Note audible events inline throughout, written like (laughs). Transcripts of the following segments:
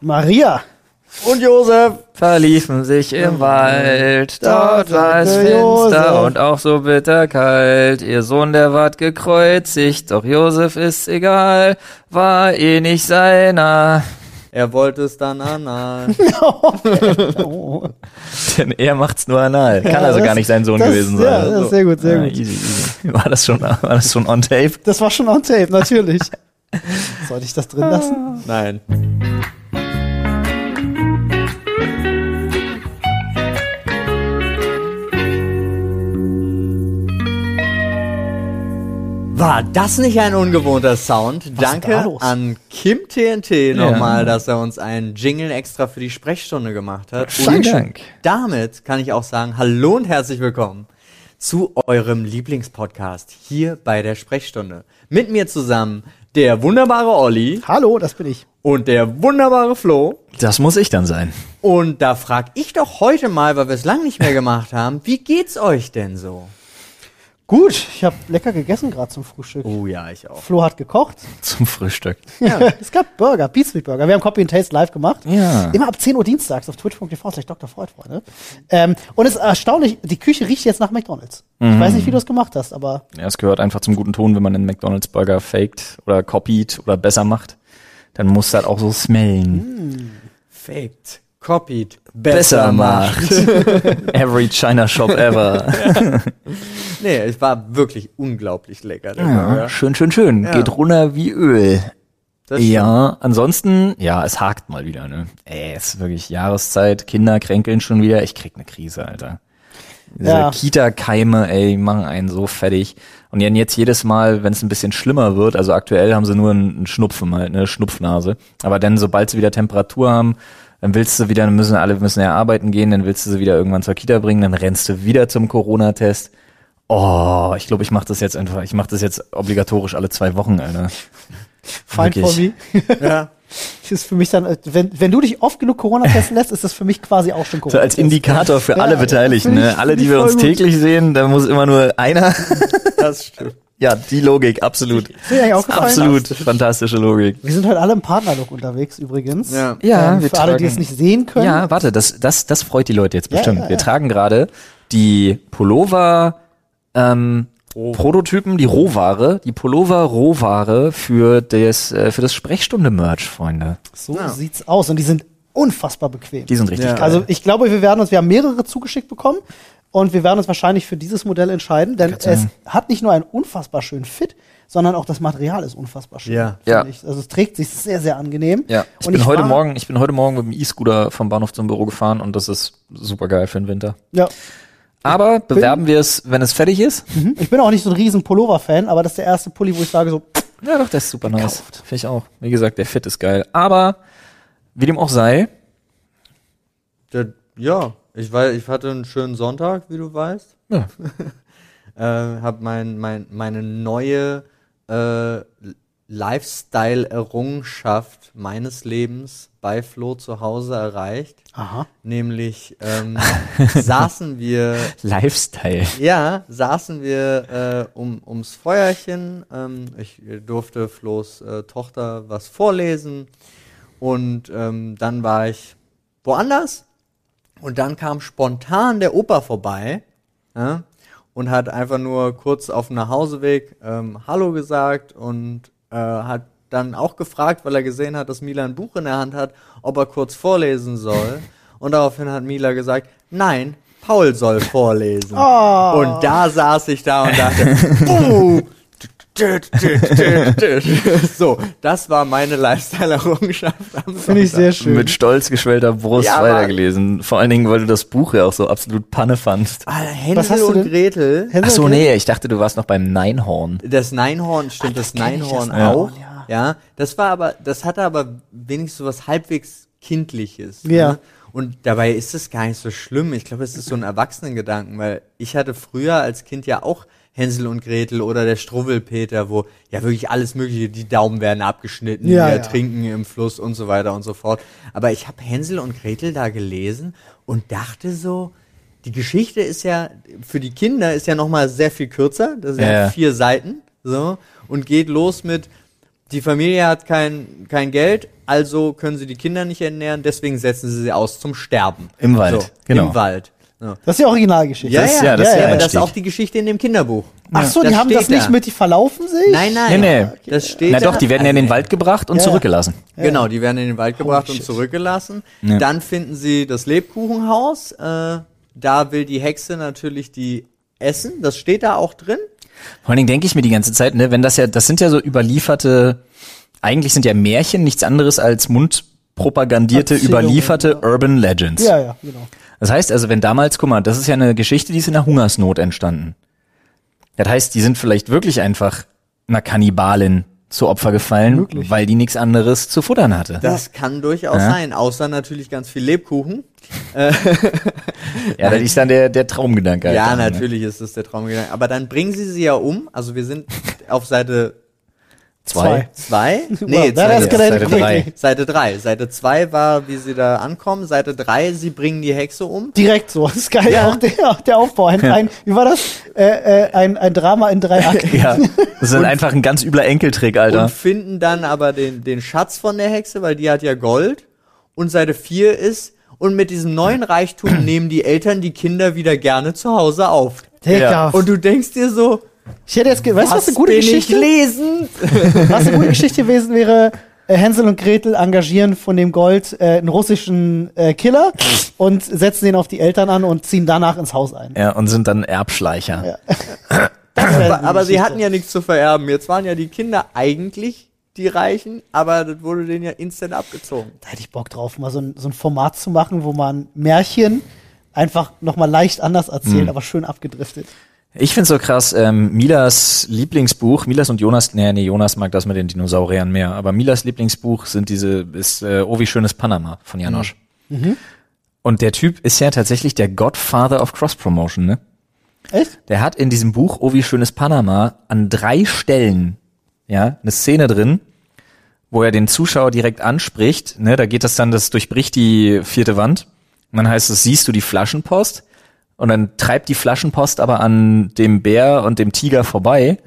Maria. Und Josef. verliefen sich im Wald. Dort war es Josef. finster und auch so bitterkalt. Ihr Sohn, der ward gekreuzigt, doch Josef ist egal, war eh nicht seiner. Er wollte es dann anal. (laughs) Oh. (laughs) Denn er macht's nur anal. Kann Ja, also das- gar nicht sein Sohn das- gewesen ja, sein. das ist sehr gut, sehr Ja, gut. Easy, easy. (laughs) War das schon, war das schon on tape? Das war schon on tape, natürlich. Sollte ich das drin lassen? Nein. War das nicht ein ungewohnter Sound? Was ist da Danke los? an Kim TNT Ja. nochmal, dass er uns einen Jingle extra für die Sprechstunde gemacht hat. Vielen Und Dank. damit kann ich auch sagen, hallo und herzlich willkommen zu eurem Lieblingspodcast hier bei der Sprechstunde. Mit mir zusammen der wunderbare Olli Hallo, das bin ich. und der wunderbare Flo. Das muss ich dann sein. Und da frag ich doch heute mal, weil wir es lang nicht mehr gemacht haben, wie geht's euch denn so? Gut, ich habe lecker gegessen gerade zum Frühstück. Oh ja, ich auch. Flo hat gekocht. (laughs) Zum Frühstück. es gab Burger, Pizza Burger. Wir haben Copy and Taste live gemacht. Ja. Immer ab 10 Uhr dienstags auf twitch.tv slash Dr. Freud, Freunde. Ähm, und es ist erstaunlich, die Küche riecht jetzt nach McDonalds. Ich weiß nicht, wie du es gemacht hast, aber Ja, es gehört einfach zum guten Ton, wenn man einen McDonalds Burger faked oder copied oder besser macht. Dann muss das auch so smellen. Faked, copied, Besser macht. (laughs) Every China Shop ever. (laughs) Nee, es war wirklich unglaublich lecker. Ja, Burger. schön, schön, schön. Ja. Geht runter wie Öl. Ja, ansonsten, ja, es hakt mal wieder, ne? Ey, es ist wirklich Jahreszeit, Kinder kränkeln schon wieder. Ich krieg ne Krise, Alter. Diese Ja. Kita-Keime, ey, machen einen so fertig. Und dann jetzt jedes Mal, wenn es ein bisschen schlimmer wird, also aktuell haben sie nur einen einen Schnupfen halt, eine Schnupfnase. Aber dann, sobald sie wieder Temperatur haben, dann willst du wieder, dann müssen alle müssen ja arbeiten gehen, dann willst du sie wieder irgendwann zur Kita bringen, dann rennst du wieder zum Corona-Test. Oh, ich glaube, ich mache das jetzt einfach, ich mache das jetzt obligatorisch alle zwei Wochen, Alter. fine for me. Wirklich. Ja. Das (laughs) ist für mich dann, wenn, wenn du dich oft genug Corona testen lässt, ist das für mich quasi auch schon So Corona. als Indikator für alle ja, Beteiligten, ne? Alle, die wir uns gut. täglich sehen, da muss immer nur einer. Das stimmt. Ja, die Logik, absolut. Ist dir eigentlich aufgefallen? Absolut fantastische Logik. Wir sind heute alle im Partnerlook unterwegs übrigens. Ja. Ja, ähm, wir für alle, die tragen- es nicht sehen können. Ja, warte, das, das, das freut die Leute jetzt Ja, bestimmt. ja, Wir ja. tragen gerade die Pullover ähm, Prototypen, die Rohware, die Pullover Rohware für das äh, für das Sprechstunde Merch, Freunde. So Ja. sieht's aus und die sind unfassbar bequem. Die sind richtig Ja. geil. also ich glaube, wir werden uns, wir haben mehrere zugeschickt bekommen und wir werden uns wahrscheinlich für dieses Modell entscheiden, denn es hat nicht nur einen unfassbar schönen Fit, sondern auch das Material ist unfassbar schön. Ja. finde Ja. Ich. Also es trägt sich sehr, sehr angenehm. ja, ich und bin heute war- Morgen, ich bin heute Morgen mit dem E-Scooter vom Bahnhof zum Büro gefahren und das ist super geil für den Winter. Ja. Aber bewerben wir es, wenn es fertig ist? Mhm. Ich bin auch nicht so ein riesen Pullover-Fan, aber das ist der erste Pulli, wo ich sage so, Ja, doch, der ist super nice. Gekauft. Finde ich auch. Wie gesagt, der Fit ist geil. Aber, wie dem auch sei, Der, ja, ich weiß, ich hatte einen schönen Sonntag, wie du weißt. ja, (laughs) Äh, hab mein, mein, meine neue äh, Lifestyle-Errungenschaft meines Lebens bei Flo zu Hause erreicht. aha, Nämlich ähm, (laughs) saßen wir Lifestyle. Ja, saßen wir äh, um, ums Feuerchen. Ähm, ich durfte Flo's äh, Tochter was vorlesen. Und ähm, dann war ich woanders. Und dann kam spontan der Opa vorbei. Ja, und hat einfach nur kurz auf dem Nachhauseweg ähm, Hallo gesagt und äh, hat dann auch gefragt, weil er gesehen hat, dass Mila ein Buch in der Hand hat, ob er kurz vorlesen soll. (laughs) Und daraufhin hat Mila gesagt, nein, Paul soll vorlesen. Oh. Und da saß ich da und dachte, uh, (laughs) (laughs) so, das war meine Lifestyle-Errungenschaft. am finde ich sehr schön. Mit stolz geschwellter Brust Ja, aber- weitergelesen. Vor allen Dingen, weil du das Buch ja auch so absolut Panne fandst. Ah, Was Hänsel hast du und denn? Gretel. Hänsel Ach so, nee, ich dachte, du warst noch beim Neinhorn. Das Neinhorn, stimmt, das, kenn ich, das Neinhorn Neinhorn, auch. ja. Ja. das war aber, das hatte aber wenigstens so was halbwegs Kindliches. Ja. Ne? Und dabei ist es gar nicht so schlimm. Ich glaube, es ist so ein Erwachsenengedanken, weil ich hatte früher als Kind ja auch Hänsel und Gretel oder der Struwwelpeter, wo ja wirklich alles mögliche, die Daumen werden abgeschnitten, Ja, die ja. ertrinken im Fluss und so weiter und so fort. Aber ich habe Hänsel und Gretel da gelesen und dachte so, die Geschichte ist ja für die Kinder ist ja noch mal sehr viel kürzer. Das sind ja, Ja. vier Seiten so und geht los mit Die Familie hat kein, kein Geld, also können sie die Kinder nicht ernähren, deswegen setzen sie sie aus zum Sterben. Im Wald, genau. Im Wald. Ja. Das ist die Originalgeschichte. Ja, Das- ja, ja, das ja, ist der aber das ist auch die Geschichte in dem Kinderbuch. Ach so, Das die haben das nicht da. mit, die verlaufen sich? Nein, nein. Nee, nee. Das steht Na doch, die werden ja in den Wald gebracht und Ja. zurückgelassen. Genau, die werden in den Wald gebracht Holy und shit. zurückgelassen. Ja. Dann finden sie das Lebkuchenhaus. Äh, da will die Hexe natürlich die essen. Das steht da auch drin. Vor allen Dingen denke ich mir die ganze Zeit, ne, wenn das ja, das sind ja so überlieferte, eigentlich sind ja Märchen nichts anderes als mundpropagandierte, Erzählungen, überlieferte ja. Urban Legends. Ja, ja, genau. Das heißt also, wenn damals, guck mal, das ist ja eine Geschichte, die ist in der Hungersnot entstanden. Das heißt, die sind vielleicht wirklich einfach einer Kannibalin zu Opfer gefallen, Möglich. weil die nichts anderes zu futtern hatte. Das kann durchaus Ja. sein, außer natürlich ganz viel Lebkuchen. (laughs) ja, das ist dann der, der Traumgedanke. halt ja, dann, ne? natürlich ist das der Traumgedanke. Aber dann bringen sie sie ja um. Also wir sind auf Seite Zwei. zwei. (laughs) Nee, that Seite, Seite drei. Seite drei. Seite zwei war, wie sie da ankommen. Seite drei, sie bringen die Hexe um. Direkt so. Das ist geil. Ja. Auch der, der Aufbau. Ein, ein, wie war das? Äh, äh, ein, ein Drama in drei Akten. (laughs) Ja, (laughs) das ist einfach ein ganz übler Enkeltrick, Alter. und finden dann aber den, den Schatz von der Hexe, weil die hat ja Gold. Und Seite 4 ist, und mit diesem neuen Reichtum (clears throat) nehmen die Eltern die Kinder wieder gerne zu Hause auf. Ja. Und du denkst dir so, Ich hätte jetzt, weißt du, was eine gute Geschichte? ich lesen? (laughs) Was eine gute Geschichte gewesen wäre, äh, Hänsel und Gretel engagieren von dem Gold äh, einen russischen äh, Killer und setzen den auf die Eltern an und ziehen danach ins Haus ein. Ja, und sind dann Erbschleicher. (laughs) Wäre aber, aber sie hatten ja nichts zu vererben. Jetzt waren ja die Kinder eigentlich die Reichen, aber das wurde denen ja instant abgezogen. Da hätte ich Bock drauf, mal so ein, so ein Format zu machen, wo man Märchen einfach nochmal leicht anders erzählt, aber schön abgedriftet. Ich find's so krass, ähm, Milas Lieblingsbuch, Milas und Jonas, nee, nee, Jonas mag das mit den Dinosauriern mehr, aber Milas Lieblingsbuch sind diese, ist äh, Oh, wie schönes Panama von Janosch. Und der Typ ist ja tatsächlich der Godfather of Cross-Promotion, ne? Echt? Der hat in diesem Buch Oh, wie schönes Panama an drei Stellen, ja, eine Szene drin, wo er den Zuschauer direkt anspricht, ne, da geht das dann, das durchbricht die vierte Wand. Und dann heißt es, siehst du die Flaschenpost? Und dann treibt die Flaschenpost aber an dem Bär und dem Tiger vorbei.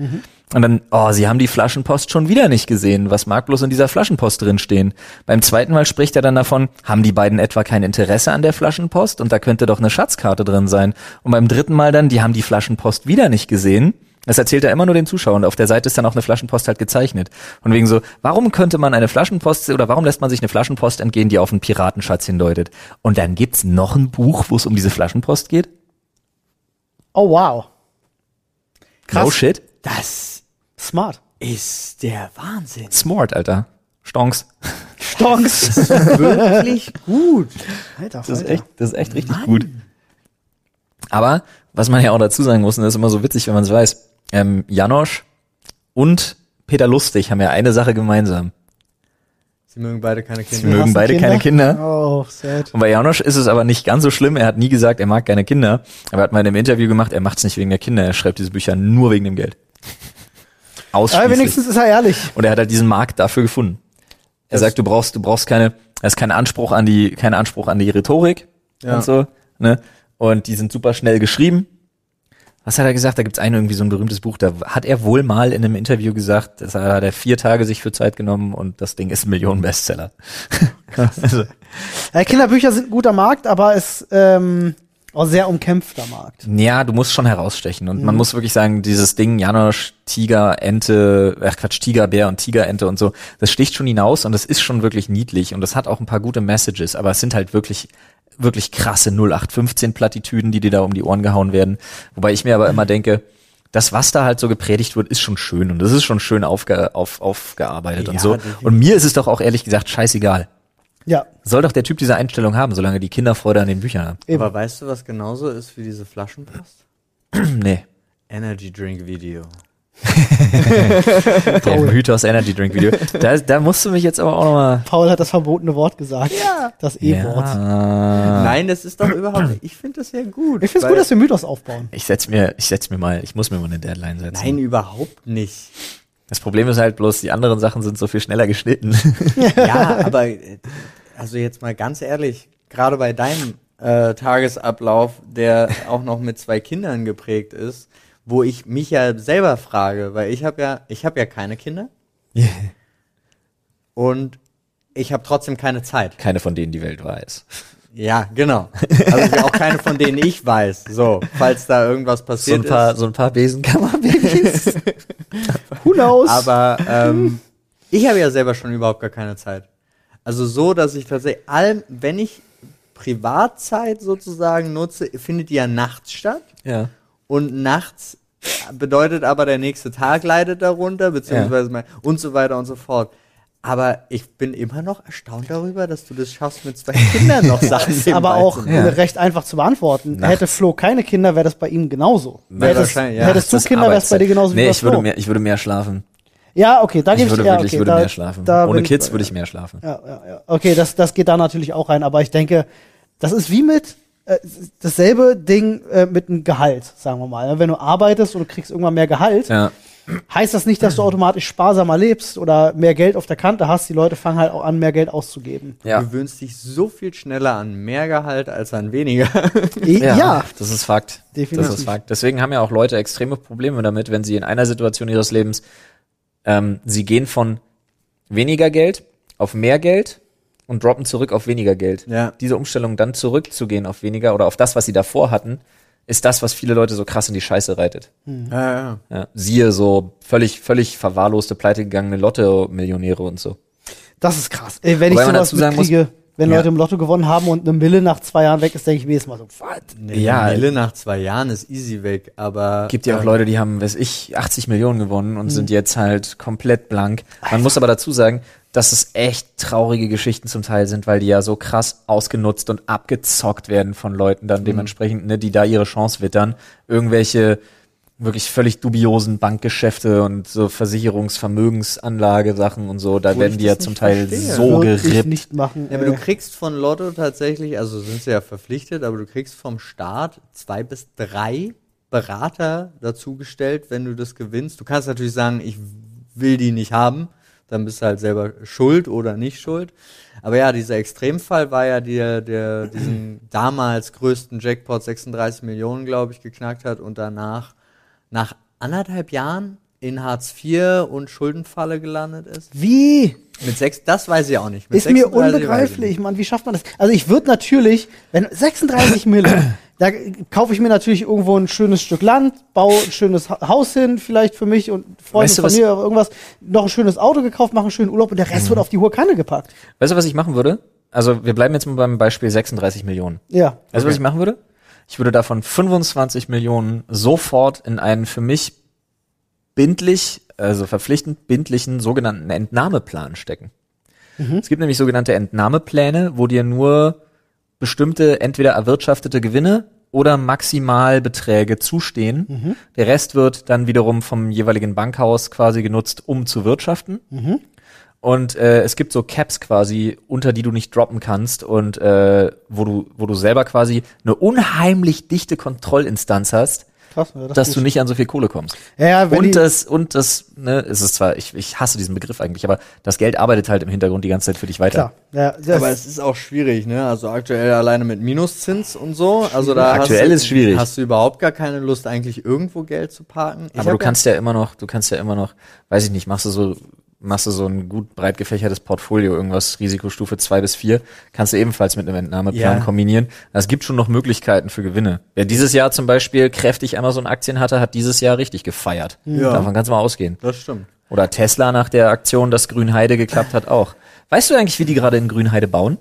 Und dann, oh, sie haben die Flaschenpost schon wieder nicht gesehen. Was mag bloß in dieser Flaschenpost drinstehen? Beim zweiten Mal spricht er dann davon, haben die beiden etwa kein Interesse an der Flaschenpost? Und da könnte doch eine Schatzkarte drin sein. Und beim dritten Mal dann, die haben die Flaschenpost wieder nicht gesehen. Das erzählt er immer nur den Zuschauern. Auf der Seite ist dann auch eine Flaschenpost halt gezeichnet. Und wegen so, warum könnte man eine Flaschenpost oder warum lässt man sich eine Flaschenpost entgehen, die auf einen Piratenschatz hindeutet? Und dann gibt's noch ein Buch, wo es um diese Flaschenpost geht? Oh, wow. No shit. Das Smart. ist der Wahnsinn. Smart, Alter. Stonks. Stonks. (laughs) Wirklich gut. Alter, Das ist echt, das ist echt richtig gut. Aber, was man ja auch dazu sagen muss, und das ist immer so witzig, wenn man es weiß, ähm, Janosch und Peter Lustig haben ja eine Sache gemeinsam. Sie mögen beide keine Sie Kinder. mögen Hassen beide keine Kinder. Oh, sad. Und bei Janosch ist es aber nicht ganz so schlimm. Er hat nie gesagt, er mag keine Kinder. Aber er hat mal in einem Interview gemacht, er macht es nicht wegen der Kinder. Er schreibt diese Bücher nur wegen dem Geld. (laughs) Aber Ausschließlich. wenigstens ist er ehrlich. Und er hat halt diesen Markt dafür gefunden. Er Das- sagt, du brauchst, du brauchst keine, er ist kein Anspruch an die, kein Anspruch an die Rhetorik Ja. und so, ne? Und die sind super schnell geschrieben. Was hat er gesagt? Da gibt's ein irgendwie so ein berühmtes Buch. Da hat er wohl mal in einem Interview gesagt, das hat er vier Tage sich für Zeit genommen und das Ding ist ein Millionen-Bestseller. (laughs) also, Ja, Kinderbücher sind ein guter Markt, aber es ähm, auch sehr umkämpfter Markt. ja, du musst schon herausstechen und Mhm. man muss wirklich sagen, dieses Ding Janosch, Tiger, Ente, ach Quatsch, Tigerbär und Tigerente und so, das sticht schon hinaus und das ist schon wirklich niedlich und das hat auch ein paar gute Messages, aber es sind halt wirklich wirklich krasse 0815 Plattitüden, die dir da um die Ohren gehauen werden, wobei ich mir aber immer denke, das, was da halt so gepredigt wird, ist schon schön und das ist schon schön aufge, auf, aufgearbeitet und Ja, so. definitiv. Und mir ist es doch auch ehrlich gesagt scheißegal. Ja, Soll doch der Typ diese Einstellung haben, solange die Kinder Freude an den Büchern haben. eben. Aber weißt du, was genauso ist wie diese Flaschenpost? (clears throat) nee. Energy Drink Video. (laughs) Der Mythos Energy Drink Video. Da, da musst du mich jetzt aber auch nochmal. Paul hat das verbotene Wort gesagt. Ja. Das E-Wort. Ja. Nein, das ist doch überhaupt nicht. Ich finde das ja gut. Ich finde es gut, dass wir Mythos aufbauen. Ich setz mir, ich setz mir mal, ich muss mir mal eine Deadline setzen. Nein, überhaupt nicht. Das Problem ist halt bloß, die anderen Sachen sind so viel schneller geschnitten. (laughs) Ja, aber also jetzt mal ganz ehrlich, gerade bei deinem äh, Tagesablauf, der auch noch mit zwei Kindern geprägt ist, wo ich mich ja selber frage, weil ich habe ja, ich habe ja keine Kinder. (laughs) und ich habe trotzdem keine Zeit. Keine von denen die Welt weiß. Ja, genau. Also auch keine von denen ich weiß. So, falls da irgendwas So passiert ein paar, ist. so ein paar Besenkammerbabys. (laughs) Who knows? Aber ähm, ich habe ja selber schon überhaupt gar keine Zeit. Also so, dass ich tatsächlich allem, wenn ich Privatzeit sozusagen nutze, findet die ja nachts statt. ja. Und nachts bedeutet aber, der nächste Tag leidet darunter, beziehungsweise mein, und so weiter und so fort. Aber ich bin immer noch erstaunt darüber, dass du das schaffst, mit zwei (laughs) Kindern noch Sachen ist aber auch zu machen. (laughs) recht einfach zu beantworten. Nachts. Hätte Flo keine Kinder, wäre das bei ihm genauso. Na, Hättest, wahrscheinlich, ja. hättest du Kinder, wäre es bei dir genauso wie Nee, bei ich würde Flo. mehr, ich würde mehr schlafen. Ja, okay, da Ich gebe würde ich ja, wirklich, okay, ich würde da, mehr schlafen. da Ohne Kids bei- würde ich mehr schlafen. Ja, ja, ja. Okay, das, das geht da natürlich auch rein, aber ich denke, das ist wie mit äh, dasselbe Ding äh, mit einem Gehalt, sagen wir mal. Wenn du arbeitest und du kriegst irgendwann mehr Gehalt, Ja. heißt das nicht, dass du automatisch sparsamer lebst oder mehr Geld auf der Kante hast. Die Leute fangen halt auch an, mehr Geld auszugeben. Ja. Du gewöhnst dich so viel schneller an mehr Gehalt als an weniger. (laughs) Ja, das ist Fakt. Definitiv. Das ist Fakt. Deswegen haben ja auch Leute extreme Probleme damit, wenn sie in einer Situation ihres Lebens, ähm, sie gehen von weniger Geld auf mehr Geld und droppen zurück auf weniger Geld. Ja. Diese Umstellung dann zurückzugehen auf weniger oder auf das, was sie davor hatten, ist das, was viele Leute so krass in die Scheiße reitet. ja, ja. Ja. Siehe so völlig, völlig verwahrloste, pleitegegangene Lotto-Millionäre und so. das ist krass. Ey, wenn Wobei ich sowas sagen muss- mitkriege, wenn Ja. Leute im Lotto gewonnen haben und eine Mille nach zwei Jahren weg ist, denke ich mir jedes Mal so, was? Nee, Ja. Mille nach zwei Jahren ist easy weg, aber. Gibt ja auch Leute, die haben, weiß ich, 80 Millionen gewonnen und sind jetzt halt komplett blank. Man muss aber dazu sagen, dass es echt traurige Geschichten zum Teil sind, weil die ja so krass ausgenutzt und abgezockt werden von Leuten dann dementsprechend, ne, die da ihre Chance wittern. Irgendwelche wirklich völlig dubiosen Bankgeschäfte und so Versicherungsvermögensanlage-Sachen und so, da Obwohl werden die ja zum Teil verstehe. so Würde gerippt. nicht machen. Ja, aber du kriegst von Lotto tatsächlich, also sind sie ja verpflichtet, aber du kriegst vom Staat zwei bis drei Berater dazugestellt, wenn du das gewinnst. Du kannst natürlich sagen, ich will die nicht haben, dann bist du halt selber schuld oder nicht schuld. Aber ja, dieser Extremfall war ja der, der diesen (clears throat) damals größten Jackpot 36 Millionen, glaube ich, geknackt hat und danach nach anderthalb Jahren in Hartz IV und Schuldenfalle gelandet ist. Wie? Mit sechs, das weiß ich auch nicht. Mit Ist mir 36 weiß ich unbegreiflich. Mann. Wie schafft man das? Also ich würde natürlich, wenn 36 (clears throat) Mille, da kaufe ich mir natürlich irgendwo ein schönes Stück Land, baue ein schönes Ha- Haus hin, vielleicht für mich und Freunde, Weißt du, was- Familie, irgendwas, noch ein schönes Auto gekauft, mache einen schönen Urlaub und der Rest wird auf die hohe Kanne gepackt. Weißt du, was ich machen würde? Also, wir bleiben jetzt mal beim Beispiel 36 Millionen. Ja. Weißt du, was ich machen würde? Ich würde davon 25 Millionen sofort in einen für mich bindlich, also verpflichtend bindlichen sogenannten Entnahmeplan stecken. Es gibt nämlich sogenannte Entnahmepläne, wo dir nur bestimmte entweder erwirtschaftete Gewinne oder Maximalbeträge zustehen. Der Rest wird dann wiederum vom jeweiligen Bankhaus quasi genutzt, um zu wirtschaften. Und äh, es gibt so Caps quasi, unter die du nicht droppen kannst und äh, wo du, wo du selber quasi eine unheimlich dichte Kontrollinstanz hast, Krass, ja, das dass du nicht an so viel Kohle kommst. Ja, Und das, und das, ne, es ist zwar, ich, ich hasse diesen Begriff eigentlich, aber das Geld arbeitet halt im Hintergrund die ganze Zeit für dich weiter. klar. Ja, das, Aber es ist auch schwierig, ne? Also aktuell alleine mit Minuszins und so. Also da Aktuell hast du, ist schwierig. Hast du überhaupt gar keine Lust, eigentlich irgendwo Geld zu parken? Ich Aber du kannst ja immer noch, du kannst ja immer noch, weiß ich nicht, machst du so, machst du so ein gut breit gefächertes Portfolio, irgendwas Risikostufe zwei bis vier, kannst du ebenfalls mit einem Entnahmeplan Ja. kombinieren. Es gibt schon noch Möglichkeiten für Gewinne. Wer dieses Jahr zum Beispiel kräftig Amazon-Aktien hatte, hat dieses Jahr richtig gefeiert. Ja. Davon kannst du mal ausgehen. Das stimmt. Oder Tesla nach der Aktion, dass Grünheide geklappt hat, auch. Weißt du eigentlich, wie die gerade in Grünheide bauen?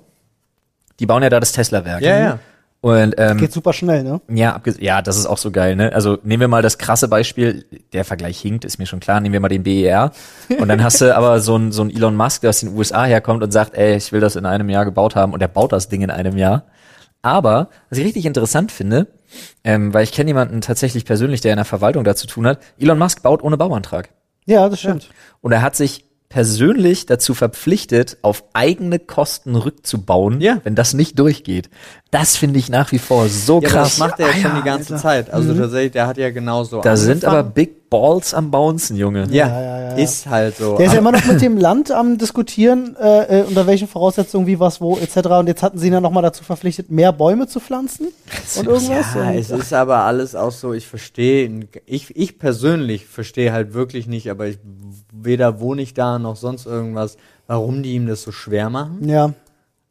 Die bauen ja da das Tesla-Werk. Ja, ja. Und ähm, geht super schnell, ne? ja, ja, das ist auch so geil, ne? Also nehmen wir mal das krasse Beispiel, der Vergleich hinkt, ist mir schon klar, nehmen wir mal den BER. Und dann hast du aber so ein so ein Elon Musk, der aus den USA herkommt und sagt, ey, ich will das in einem Jahr gebaut haben und der baut das Ding in einem Jahr. Aber, was ich richtig interessant finde, ähm, weil ich kenne jemanden tatsächlich persönlich, der in der Verwaltung dazu tun hat, Elon Musk baut ohne Bauantrag. Ja, das stimmt. Und er hat sich persönlich dazu verpflichtet, auf eigene Kosten rückzubauen, Ja. wenn das nicht durchgeht. Das finde ich nach wie vor so Ja, krass. das macht er ja Ah, schon die ganze. Zeit. Also tatsächlich, der hat ja genauso Da sind aber angefangen. Big Balls am Bouncen, Junge. Ja, Ja, ja, ja, ist halt so. Der ist ja immer noch mit dem Land am diskutieren, äh, äh, unter welchen Voraussetzungen, wie was, wo, etc. Und jetzt hatten sie ihn ja nochmal dazu verpflichtet, mehr Bäume zu pflanzen und irgendwas. Ja, und, es ist aber alles auch so, ich verstehe, ich, ich persönlich verstehe halt wirklich nicht, aber ich weder wohne ich da noch sonst irgendwas, warum die ihm das so schwer machen. ja.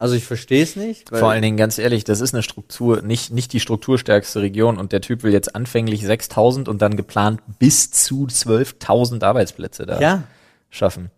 Also ich verstehe es nicht. Weil, Vor allen Dingen, ganz ehrlich, das ist eine Struktur, nicht, nicht die strukturstärkste Region und der Typ will jetzt anfänglich 6000 und dann geplant bis zu 12.000 Arbeitsplätze da ja, schaffen.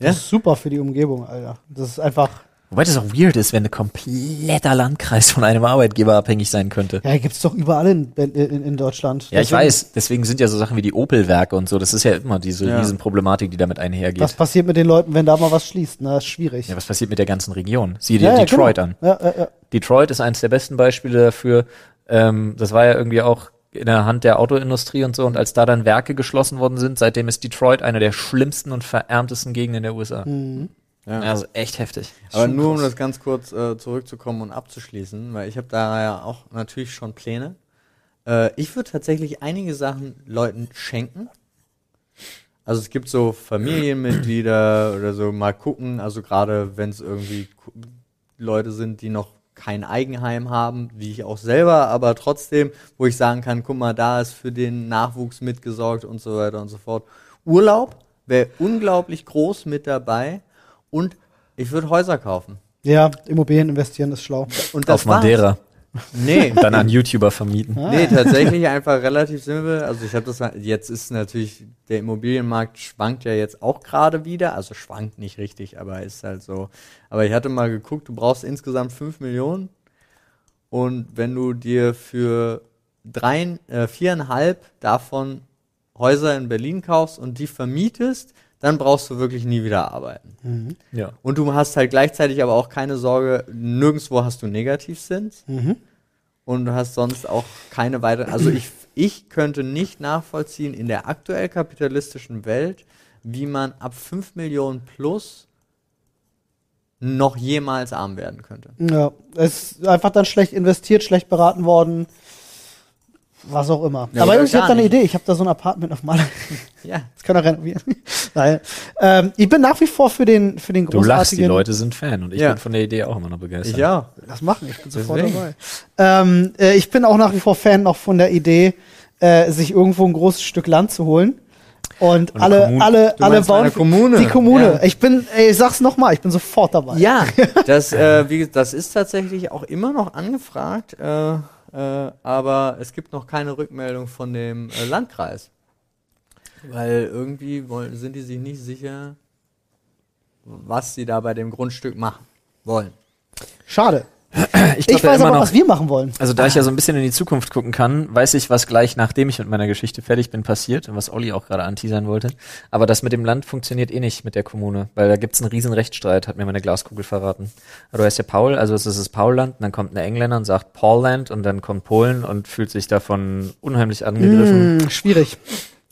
ja. Das ist super für die Umgebung, Alter. Das ist einfach. Wobei das auch weird ist, wenn ein kompletter Landkreis von einem Arbeitgeber abhängig sein könnte. Ja, gibt's doch überall in, in, in Deutschland. Ja, ich Deswegen, weiß. Deswegen sind ja so Sachen wie die Opel-Werke und so. Das ist ja immer diese Ja. Riesenproblematik, die damit einhergeht. Was passiert mit den Leuten, wenn da mal was schließt? Na, ist schwierig. ja, was passiert mit der ganzen Region? Sieh dir Ja, ja, Detroit genau. an. Ja, ja, ja. Detroit ist eines der besten Beispiele dafür. Ähm, das war ja irgendwie auch in der Hand der Autoindustrie und so. Und als da dann Werke geschlossen worden sind, seitdem ist Detroit eine der schlimmsten und verärmtesten Gegenden der USA. Mhm. Ja. Also echt heftig. Aber nur um krass. das ganz kurz äh, zurückzukommen und abzuschließen, weil ich habe da ja auch natürlich schon Pläne. Äh, ich würde tatsächlich einige Sachen Leuten schenken. Also es gibt so Familienmitglieder (clears throat) oder so mal gucken, also gerade wenn es irgendwie Leute sind, die noch kein Eigenheim haben, wie ich auch selber, aber trotzdem, wo ich sagen kann, guck mal, da ist für den Nachwuchs mitgesorgt und so weiter und so fort. Urlaub wäre unglaublich groß mit dabei und ich würde Häuser kaufen. ja, Immobilien investieren ist schlau. Und Auf war's. Madeira. Nee, Und (laughs) dann an YouTuber vermieten. nee, tatsächlich einfach relativ simpel. Also ich habe das jetzt ist natürlich der Immobilienmarkt schwankt ja jetzt auch gerade wieder, also schwankt nicht richtig, aber ist halt so. Aber ich hatte mal geguckt, du brauchst insgesamt 5 Millionen und wenn du dir für drei, äh, viereinhalb davon Häuser in Berlin kaufst und die vermietest, dann brauchst du wirklich nie wieder arbeiten. Ja. Und du hast halt gleichzeitig aber auch keine Sorge, nirgendwo hast du Negativzins. Mhm. Und du hast sonst auch keine weitere. Also ich, ich könnte nicht nachvollziehen in der aktuell kapitalistischen Welt, wie man ab 5 Millionen plus noch jemals arm werden könnte. Ja, es ist einfach dann schlecht investiert, schlecht beraten worden. Was auch immer. Ja, Aber ich habe gar da eine. Idee. Ich habe da so ein Apartment auf Maler. (laughs) Ja. Das kann er renovieren. (laughs) Nein. Ähm, ich bin nach wie vor für den, für den Du lachst, die großartigen. Leute sind Fan und ich Ja. bin von der Idee auch immer noch begeistert. Auch. Das machen, ich bin sofort dabei. Ähm, äh, ich bin auch nach wie vor Fan noch von der Idee, äh, sich irgendwo ein großes Stück Land zu holen. Und, Und alle, Kommunen. alle, Du alle bauen. Kommune. Die Kommune. Ja. Ich bin, ey, ich sag's nochmal, ich bin sofort dabei. Ja, (laughs) das, äh, wie, das ist tatsächlich auch immer noch angefragt, äh, aber es gibt noch keine Rückmeldung von dem äh, Landkreis. Weil irgendwie wollen, sind die sich nicht sicher, was sie da bei dem Grundstück machen wollen. Schade. Ich, Ich, weiß immer aber, noch, was wir machen wollen. Also da ich ja so ein bisschen in die Zukunft gucken kann, weiß ich, was gleich nachdem ich mit meiner Geschichte fertig bin passiert und was Olli auch gerade anteasern wollte. Aber das mit dem Land funktioniert eh nicht mit der Kommune, weil da gibt's einen riesen Rechtsstreit, hat mir meine Glaskugel verraten. Aber du heißt ja Paul, also es ist das Paulland, und dann kommt ein Engländer und sagt Paulland und dann kommt Polen und fühlt sich davon unheimlich angegriffen Hm, schwierig.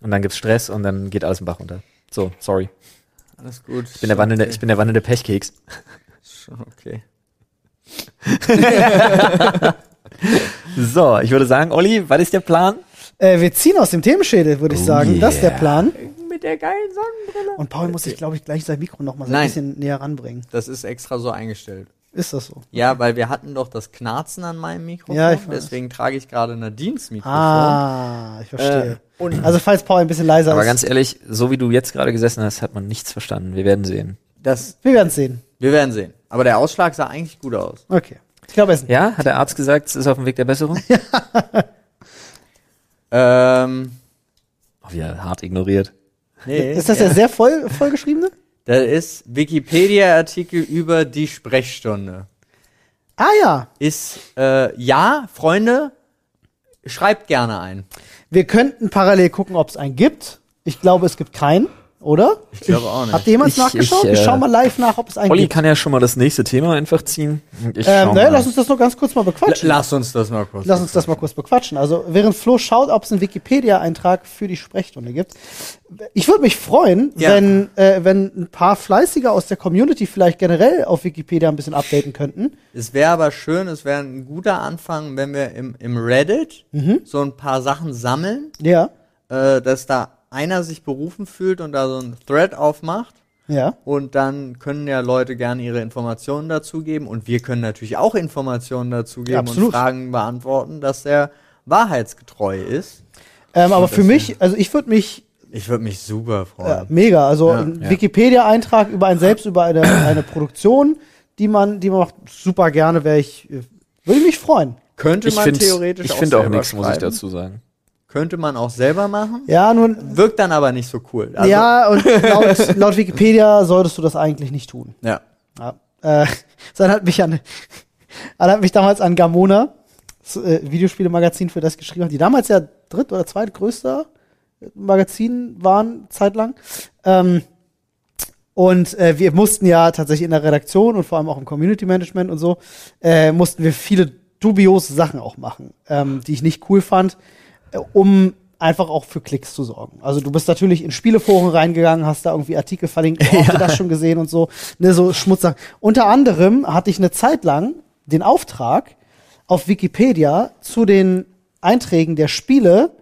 und dann gibt's Stress und dann geht alles im Bach runter. So, sorry. Alles gut. Ich bin der wandelnde, ich bin der wandelnde Pechkeks. Schon (laughs) okay. So, ich würde sagen, Olli, was ist der Plan? Äh, wir ziehen aus dem Themenschädel, würde ich Oh sagen. Das ist der yeah. Plan. Mit der geilen Sonnenbrille. Und Paul muss sich, glaube ich, gleich sein Mikro noch mal so ein bisschen näher ranbringen. Das ist extra so eingestellt. Ist das so? Ja, weil wir hatten doch das Knarzen an meinem Mikrofon. Ja, ich weiß. deswegen trage ich gerade Nadines Mikrofon. Ah, ich verstehe. Äh, und also falls Paul ein bisschen leiser Aber ist, ganz ehrlich, so wie du jetzt gerade gesessen hast, hat man nichts verstanden. Wir werden sehen. das, wir werden sehen. wir werden sehen. Aber der Ausschlag sah eigentlich gut aus. Okay. Ich glaube, es Ja, hat der Arzt gesagt, es ist auf dem Weg der Besserung? (laughs) Ähm, Oh, wieder hart ignoriert. nee, ist das der sehr voll vollgeschriebene? Das ist Wikipedia-Artikel über die Sprechstunde. Ah ja, Ist, äh, ja, Freunde, schreibt gerne ein. wir könnten parallel gucken, ob es einen gibt. Ich glaube, es gibt keinen, oder? Ich glaube auch nicht. Habt ihr jemand Ich- nachgeschaut? ich, Ich, äh, schau mal live nach, ob es einen Olli gibt. kann ja schon mal das nächste Thema einfach ziehen. Ich Ähm, schau naja, mal. lass uns das noch ganz kurz mal bequatschen. Lass uns das mal kurz. Lass uns das mal kurz bequatschen. Also, während Flo schaut, ob es einen Wikipedia-Eintrag für die Sprechstunde gibt. Ich würde mich freuen, Ja. wenn, äh, wenn ein paar Fleißige aus der Community vielleicht generell auf Wikipedia ein bisschen updaten könnten. Es wäre aber schön, es wäre ein guter Anfang, wenn wir im, im Reddit Mhm. so ein paar Sachen sammeln, Ja. äh, dass da einer sich berufen fühlt und da so ein Thread aufmacht, Ja. und dann können ja Leute gerne ihre Informationen dazugeben und wir können natürlich auch Informationen dazugeben Ja, und. Fragen beantworten, dass der wahrheitsgetreu ist. Ähm, aber für mich, also ich würde mich Ich würde mich super Ja, freuen. mega. Also Ja, ein ja. Wikipedia-Eintrag über einen selbst, über eine, eine Produktion, die man, die man macht, super gerne, wäre ich, äh, würde ich mich freuen. Könnte Ich man finde theoretisch ich auch selber nichts, muss ich dazu sagen. Könnte man auch selber machen. Ja, nun, Wirkt dann aber nicht so cool. Also, ja, und laut, laut Wikipedia solltest du das eigentlich nicht tun. ja. Ja. Äh, (laughs) das hat mich an, hat mich damals an Gamona, das, äh, Videospielemagazin, für das geschrieben hat, die damals ja dritt- oder zweitgrößter Magazin waren, zeitlang. Ähm, und äh, wir mussten ja tatsächlich in der Redaktion und vor allem auch im Community Management und so, äh, mussten wir viele dubiose Sachen auch machen, ähm, die ich nicht cool fand, um einfach auch für Klicks zu sorgen. Also du bist natürlich in Spieleforen reingegangen, hast da irgendwie Artikel verlinkt, oh, habt ihr das schon gesehen und so, ne, so Schmutzsachen. Unter anderem hatte ich eine Zeit lang den Auftrag, auf Wikipedia zu den Einträgen der Spiele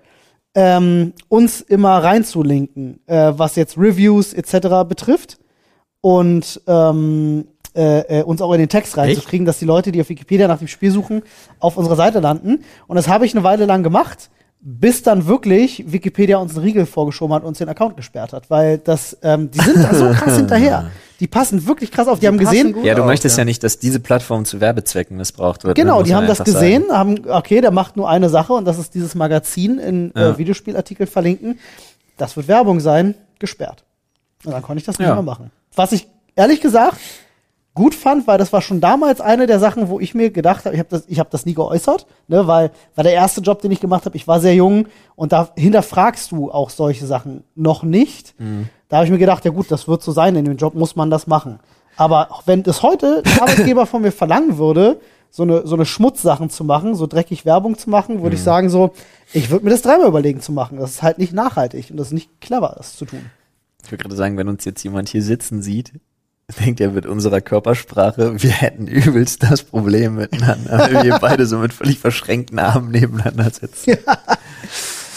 ähm, uns immer reinzulinken, äh, was jetzt Reviews etc. betrifft und ähm, äh, äh, uns auch in den Text reinzukriegen, dass die Leute, die auf Wikipedia nach dem Spiel suchen, auf unserer Seite landen. Und das habe ich eine Weile lang gemacht, bis dann wirklich Wikipedia uns einen Riegel vorgeschoben hat und uns den Account gesperrt hat, weil das, ähm, die sind da so (laughs) krass hinterher. Die passen wirklich krass auf. Die, haben passen gesehen, Ja, du auf, möchtest ja. ja nicht, dass diese Plattform zu Werbezwecken missbraucht wird. ne? Genau, Muss die haben das gesehen, sagen. haben, okay, der macht nur eine Sache und das ist dieses Magazin in Ja. äh, Videospielartikeln verlinken. Das wird Werbung sein, gesperrt. Und dann konnte ich das nicht Ja. mehr machen. Was ich ehrlich gesagt gut fand, weil das war schon damals eine der Sachen, wo ich mir gedacht habe, ich habe das, ich habe das nie geäußert, ne, weil war der erste Job, den ich gemacht habe. Ich war sehr jung und da hinterfragst du auch solche Sachen noch nicht. Da habe ich mir gedacht, ja gut, das wird so sein. In dem Job muss man das machen. Aber wenn das heute ein Arbeitgeber von mir verlangen würde, so eine, so eine Schmutzsachen zu machen, so dreckig Werbung zu machen, würde ich sagen so, ich würde mir das dreimal überlegen zu machen. Das ist halt nicht nachhaltig und das ist nicht clever, das zu tun. Ich würde gerade sagen, wenn uns jetzt jemand hier sitzen sieht, (laughs) denkt er mit unserer Körpersprache, wir hätten übelst das Problem miteinander, weil wir beide so mit völlig verschränkten Armen nebeneinander sitzen. Aber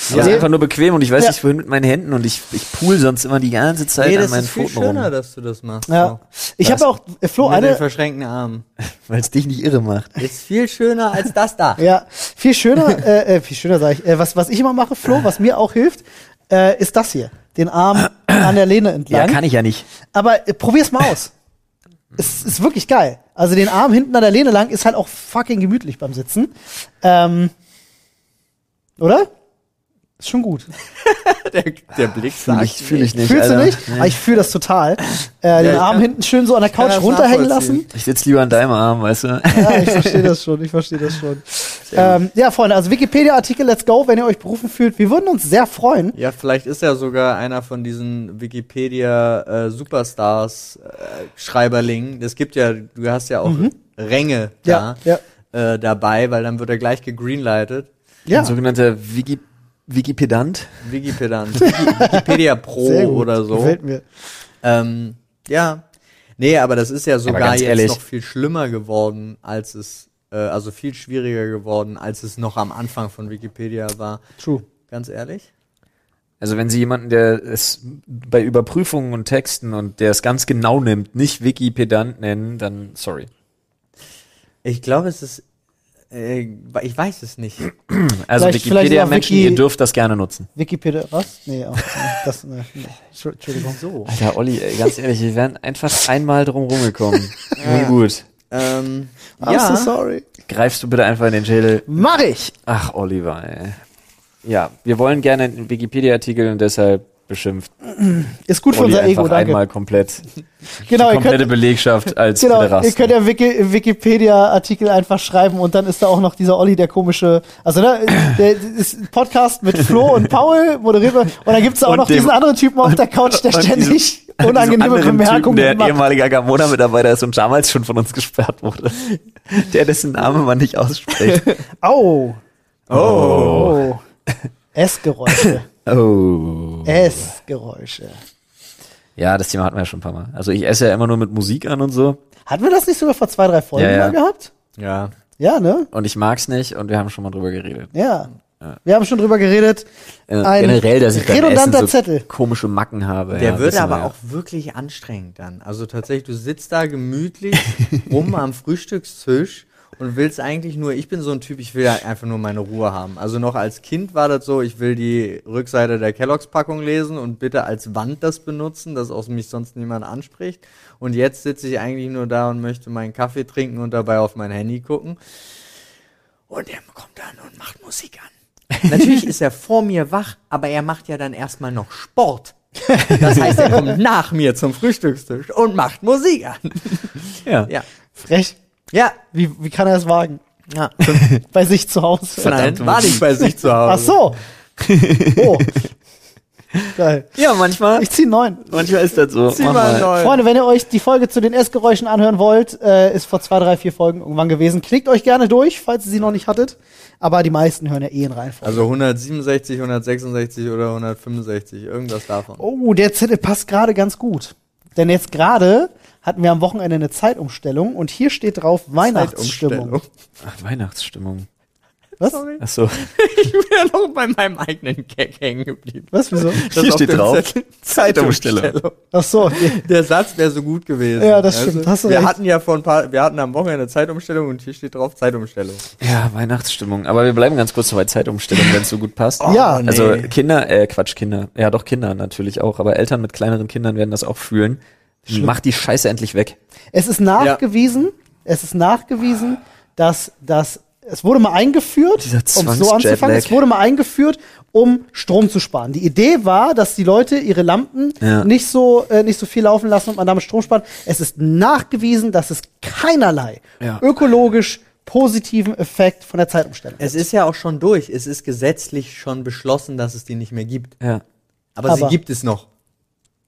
es ist Ja. einfach nur bequem und ich weiß Ja. nicht vorhin mit meinen Händen und ich, ich pool sonst immer die ganze Zeit Nee, an das meinen ist viel Pfoten schöner, rum, dass du das machst. Ja. Ich Was? habe auch, äh, Flo, So. Mit den eine, verschränkten Armen. (laughs) weil es dich nicht irre macht. Ist viel schöner als das da. (laughs) ja, viel schöner, äh, äh, viel schöner sage ich, äh, was, was ich immer mache, Flo, was mir auch hilft, äh, ist das hier. Den Arm an der Lehne Ja, entlang. kann ich ja nicht. Aber äh, probier's mal aus. (laughs) Es ist wirklich geil. Also den Arm hinten an der Lehne lang ist halt auch fucking gemütlich beim Sitzen. Ähm, oder? Ist schon gut. (laughs) Der, der Blick sagt. ich, fühl ich nicht. Fühlst Alter. du nicht? Aber ich fühle das total. Äh, den ich Arm kann- hinten schön so an der Couch runterhängen lassen. Ich sitze lieber an deinem Arm, weißt du? Ja, ich verstehe das schon. Ich verstehe das schon. Ähm, ja, Freunde, also Wikipedia-Artikel, let's go, wenn ihr euch berufen fühlt. Wir würden uns sehr freuen. Ja, vielleicht ist er sogar einer von diesen Wikipedia äh, äh. Es gibt ja, du hast ja auch Ränge Mhm. Ja, da ja. äh, dabei, weil dann wird er gleich gegreenlightet. Ja, Ein sogenannter Wiki Wikipedant. Wikipedant, Wiki, (laughs) Wikipedia Pro sehr gut. oder so. Gefällt mir. Ähm, ja. Nee, aber das ist ja sogar jetzt ehrlich- noch viel schlimmer geworden, als es, äh, also viel schwieriger geworden, als es noch am Anfang von Wikipedia war. True. Ganz ehrlich? Also wenn Sie jemanden, der es bei Überprüfungen und Texten und der es ganz genau nimmt, nicht Wikipedant nennen, dann sorry. Ich glaube, es ist, äh, ich weiß es nicht. (clears throat) Also Vielleicht- Wikipedia-Menschen, Wiki- ihr dürft das gerne nutzen. Wikipedia, was? Nee, auch, das, nee, nee. Entschu- Entschuldigung. So. Alter, Olli, ey, ganz ehrlich, wir wären einfach einmal drum rumgekommen. Nun gut. Ähm, I'm ja. so sorry. Greifst du bitte einfach in den Schädel. Mach ich! Ach, Oliver, ey. Ja, wir wollen gerne einen Wikipedia-Artikel und deshalb beschimpft Ist gut für Olli unser einfach Ego, danke. einmal komplett (laughs) Genau, die ihr komplette könnt, Belegschaft als genau, ihr Pederast. könnt ja Wiki, Wikipedia-Artikel einfach schreiben und dann ist da auch noch dieser Olli, der komische, also ne, der ist ein Podcast mit Flo und Paul, moderiert wird, und dann gibt's da auch Und noch dem- diesen anderen Typen auf der Couch, der (laughs) ständig diesem- An diesem unangenehme Typen, Bemerkungen der macht. ehemaliger Gamona-Mitarbeiter ist und damals schon von uns gesperrt wurde. Der dessen Name man nicht ausspricht. (laughs) Au! Oh. Oh! Essgeräusche. Oh. Essgeräusche. Ja, das Thema hatten wir ja schon ein paar Mal. Also ich esse ja immer nur mit Musik an und so. Hatten wir das nicht sogar vor zwei, drei Folgen Ja, ja. mal gehabt? Ja. Ja, ne? Und ich mag's nicht und wir haben schon mal drüber geredet. Ja. Wir haben schon drüber geredet. Ja, Ein generell, dass ich redundanter Essen so Zettel. komische Macken habe. Der ja, würde wissen wir aber ja. auch wirklich anstrengend dann. Also tatsächlich, du sitzt da gemütlich rum (laughs) am Frühstückstisch und willst eigentlich nur, ich bin so ein Typ, ich will ja einfach nur meine Ruhe haben. Also noch als Kind war das so, ich will die Rückseite der Kelloggs-Packung lesen und bitte als Wand das benutzen, dass auch mich sonst niemand anspricht. Und jetzt sitze ich eigentlich nur da und möchte meinen Kaffee trinken und dabei auf mein Handy gucken. Und er kommt dann und macht Musik an. (laughs) Natürlich ist er vor mir wach, aber er macht ja dann erstmal noch Sport. Das heißt, er kommt (laughs) nach mir zum Frühstückstisch und macht Musik an. Ja. Ja. Frech. Ja. Wie, wie kann er es wagen? ja. (laughs) Bei sich zu Hause. Nein, war nicht bei sich zu Ach Hause. so. (laughs) Oh. Geil. ja, manchmal, Ich zieh neun. manchmal ist das so. Zieh Mach mal mal. neu. Freunde, wenn ihr euch die Folge zu den Essgeräuschen anhören wollt, äh, ist vor zwei, drei, vier Folgen irgendwann gewesen. Klickt euch gerne durch, falls ihr sie noch nicht hattet. Aber die meisten hören ja eh in Reihenfolge. Also 167, 166 oder 165, irgendwas davon. Oh, der Zettel passt gerade ganz gut. Denn jetzt gerade hatten wir am Wochenende eine Zeitumstellung und hier steht drauf Weihnachtsstimmung. Ach, Weihnachtsstimmung. Was? Sorry. Ach so. (laughs) Ich bin ja noch bei meinem eigenen Gag hängen geblieben. Was, wieso? Das Hier steht drauf, Zettel. Zeitumstellung. Ach so. Der Satz wäre so gut gewesen. Ja, das Weißt stimmt, hast du wir recht. hatten ja vor ein paar, wir hatten am Wochenende Zeitumstellung und hier steht drauf Zeitumstellung. Ja, Weihnachtsstimmung. Aber wir bleiben ganz kurz bei Zeitumstellung, wenn es so gut passt. (laughs) Ja. nee. Also Kinder, äh, Quatsch, Kinder. Ja, doch Kinder natürlich auch. Aber Eltern mit kleineren Kindern werden das auch fühlen. Macht die Scheiße endlich weg. Es ist nachgewiesen, es ist nachgewiesen, dass das, es wurde mal eingeführt, um so anzufangen, es wurde mal eingeführt, um Strom zu sparen. Die Idee war, dass die Leute ihre Lampen Ja. nicht so äh, nicht so viel laufen lassen und man damit Strom spart. Es ist nachgewiesen, dass es keinerlei Ja. ökologisch positiven Effekt von der Zeitumstellung Es ist ja auch schon durch. Es ist gesetzlich schon beschlossen, dass es die nicht mehr gibt. Ja. Aber, sie Aber- gibt es noch.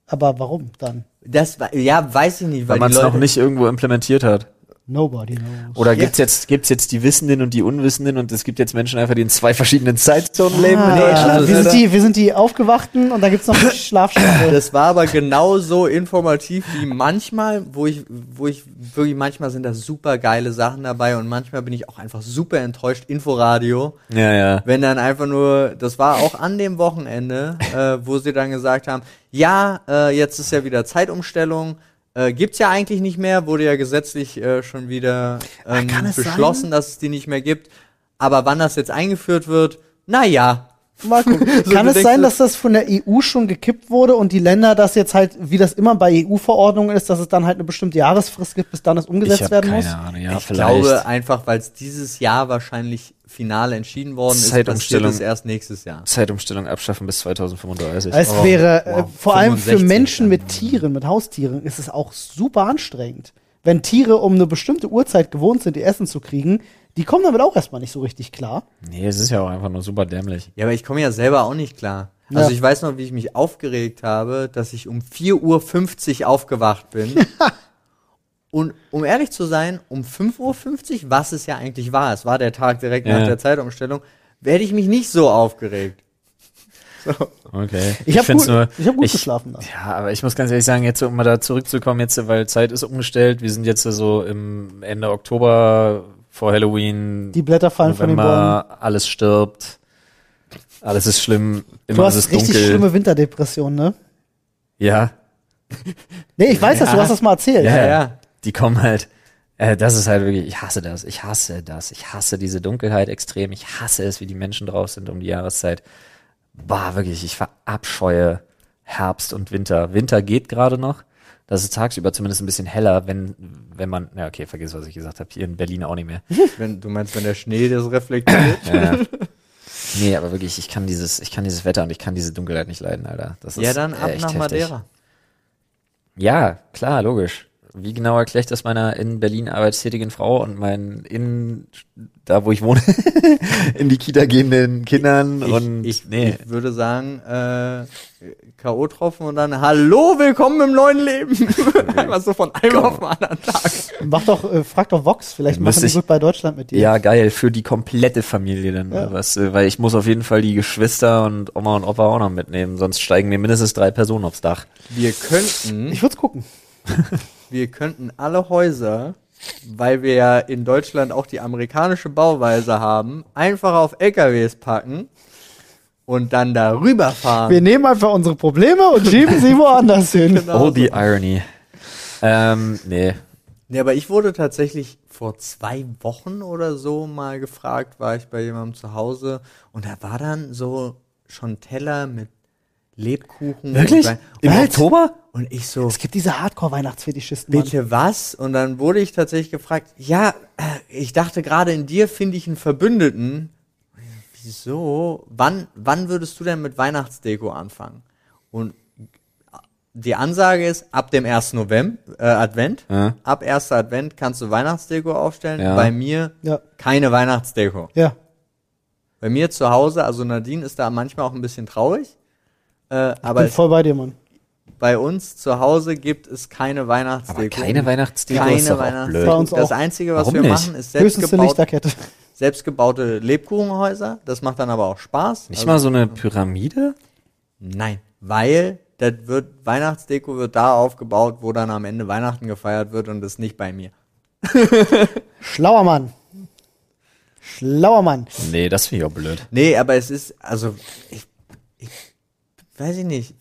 Aber warum dann? Das ja, weiß ich nicht, weil, Weil man es noch nicht irgendwo implementiert hat. Nobody knows. Oder gibt's jetzt gibt's jetzt die Wissenden und die Unwissenden und es gibt jetzt Menschen einfach, die in zwei verschiedenen Zeitzonen leben Ah, Deutschland. wir, sind die, wir sind die Aufgewachten und da gibt's noch die Schlafschafe. Das war aber genauso informativ wie manchmal, wo ich, wo ich wirklich, manchmal sind da super geile Sachen dabei und manchmal bin ich auch einfach super enttäuscht. Inforadio, Ja, ja. wenn dann einfach nur, das war auch an dem Wochenende, äh, wo sie dann gesagt haben, ja, äh, jetzt ist ja wieder Zeitumstellung, äh, gibt's ja eigentlich nicht mehr, wurde ja gesetzlich äh, schon wieder ähm, kann es beschlossen, sein? dass es die nicht mehr gibt. Aber wann das jetzt eingeführt wird, naja. Mal gucken. (laughs) So, Kann es sein, dass das von der EU schon gekippt wurde und die Länder das jetzt halt, wie das immer bei EU-Verordnungen ist, dass es dann halt eine bestimmte Jahresfrist gibt, bis dann es umgesetzt Ich habe werden keine muss? Ahnung. Ja, ich vielleicht. glaube einfach, weil es dieses Jahr wahrscheinlich final entschieden worden ist, passiert Zeitumstellung. es erst nächstes Jahr. Zeitumstellung abschaffen bis 2035. Es Oh, wäre, äh, wow. vor allem für 65 Menschen mit Tieren, mit Haustieren, ist es auch super anstrengend. Wenn Tiere um eine bestimmte Uhrzeit gewohnt sind, ihr Essen zu kriegen, die kommen damit auch erstmal nicht so richtig klar. Nee, es ist ja auch einfach nur super dämlich. Ja, aber ich komme ja selber auch nicht klar. Ja. Also ich weiß noch, wie ich mich aufgeregt habe, dass ich um 4.50 Uhr aufgewacht bin. (laughs) Und um ehrlich zu sein, um 5.50 Uhr, was es ja eigentlich war, es war der Tag direkt Ja. nach der Zeitumstellung, werde ich mich nicht so aufgeregt. (laughs) So. Okay. Ich habe gut, ich hab gut ich- geschlafen. Da. Ja, aber ich muss ganz ehrlich sagen, jetzt um mal da zurückzukommen, jetzt, weil Zeit ist umgestellt. Wir sind jetzt so im Ende Oktober vor Halloween. Die Blätter fallen von den Bäumen. November, alles stirbt. Alles ist schlimm. Du Immer ist hast es richtig dunkel. schlimme Winterdepressionen, ne? Ja, (laughs) Nee, ich weiß das, du Ja. hast das mal erzählt. ja, Ja, ja. ja. Die kommen halt. Äh, das ist halt wirklich, ich hasse das. Ich hasse das. Ich hasse diese Dunkelheit extrem. Ich hasse es, wie die Menschen drauf sind um die Jahreszeit. Bah, wirklich, ich verabscheue Herbst und Winter. Winter geht gerade noch. Das ist tagsüber zumindest ein bisschen heller, wenn, wenn man, ja, okay, vergiss, was ich gesagt habe. Hier in Berlin auch nicht mehr. (laughs) Wenn, du meinst, wenn der Schnee das reflektiert? Ja. Nee, aber wirklich, ich kann dieses, ich kann dieses Wetter und ich kann diese Dunkelheit nicht leiden, Alter. Das ist ja, dann ab nach heftig. Madeira. Ja, klar, logisch. Wie genau erkläre ich das meiner in Berlin arbeitstätigen Frau und meinen in, da wo ich wohne, (laughs) in die Kita gehenden Kindern Ich, und, ich, nee. ich würde sagen, äh, K.O. tropfen und dann Hallo, willkommen im neuen Leben. (laughs) Einfach so von einem auf den anderen Tag. Mach doch, äh, frag doch Vox, vielleicht machen die ich- gut bei Deutschland mit dir. Ja, geil, für die komplette Familie dann, Ja. was, äh, weil ich muss auf jeden Fall die Geschwister und Oma und Opa auch noch mitnehmen, sonst steigen mir mindestens drei Personen aufs Dach. Wir könnten, Ich würd's gucken. (laughs) wir könnten alle Häuser weil wir ja in Deutschland auch die amerikanische Bauweise haben, einfach auf LKWs packen und dann darüber fahren. Wir nehmen einfach unsere Probleme und schieben sie (laughs) woanders hin. Genau oh, die so. Irony. Ähm, nee. Ja, aber ich wurde tatsächlich vor zwei Wochen oder so mal gefragt, war ich bei jemandem zu Hause und da war dann so schon Teller mit Lebkuchen. Wirklich? Und, Im und, Oktober? und ich so, Es gibt diese Hardcore-Weihnachtsfetischisten. Bitte was? Und dann wurde ich tatsächlich gefragt, ja, äh, ich dachte gerade in dir finde ich einen Verbündeten. Wieso? Wann, wann würdest du denn mit Weihnachtsdeko anfangen? Und die Ansage ist, ab dem 1. November, äh, Advent, Ja. ab 1. Advent kannst du Weihnachtsdeko aufstellen. Ja. Bei mir Ja. keine Weihnachtsdeko. Ja. Bei mir zu Hause, also Nadine ist da manchmal auch ein bisschen traurig. Äh, aber Bin voll bei dir, Mann. bei uns zu Hause gibt es keine Weihnachtsdeko. Aber keine Weihnachtsdeko Keine ist doch auch Weihnachtsdeko. blöd. Bei uns Das auch. Einzige, was Warum wir nicht? machen, ist selbstgebaut, Lichterkette. selbstgebaute Lebkuchenhäuser. Das macht dann aber auch Spaß. Nicht Also- mal so eine Pyramide? Nein, weil das wird, Weihnachtsdeko wird da aufgebaut, wo dann am Ende Weihnachten gefeiert wird und das nicht bei mir. (laughs) Schlauer Mann. Schlauer Mann. Nee, das finde ich auch blöd. Nee, aber es ist, also, ich, ich weiß ich nicht,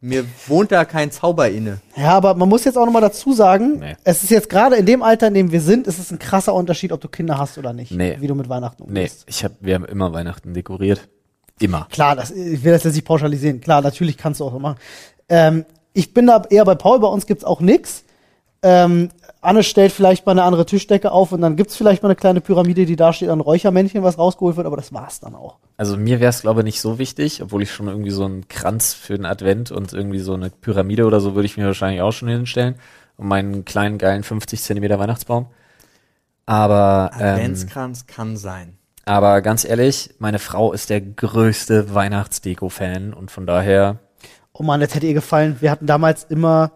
mir wohnt da kein Zauber inne. Ja, aber man muss jetzt auch nochmal dazu sagen, Nee. es ist jetzt gerade in dem Alter, in dem wir sind, ist es ein krasser Unterschied, ob du Kinder hast oder nicht. Nee. Wie du mit Weihnachten Nee, umgehst. ich hab, wir haben immer Weihnachten dekoriert. Immer. Klar, das, ich will das jetzt nicht pauschalisieren. Klar, natürlich kannst du auch so machen. Ähm, ich bin da eher bei Paul, bei uns gibt's auch nix. Ähm, Anne stellt vielleicht mal eine andere Tischdecke auf und dann gibt's vielleicht mal eine kleine Pyramide, die da steht, ein Räuchermännchen, was rausgeholt wird, aber das war's dann auch. Also mir wäre es, glaube ich, nicht so wichtig, obwohl ich schon irgendwie so einen Kranz für den Advent und irgendwie so eine Pyramide oder so würde ich mir wahrscheinlich auch schon hinstellen. Und meinen kleinen, geilen 50 Zentimeter Weihnachtsbaum. Aber, ähm, Adventskranz kann sein. aber ganz ehrlich, meine Frau ist der größte Weihnachtsdeko-Fan und von daher, Oh Mann, das hätte ihr gefallen. Wir hatten damals immer,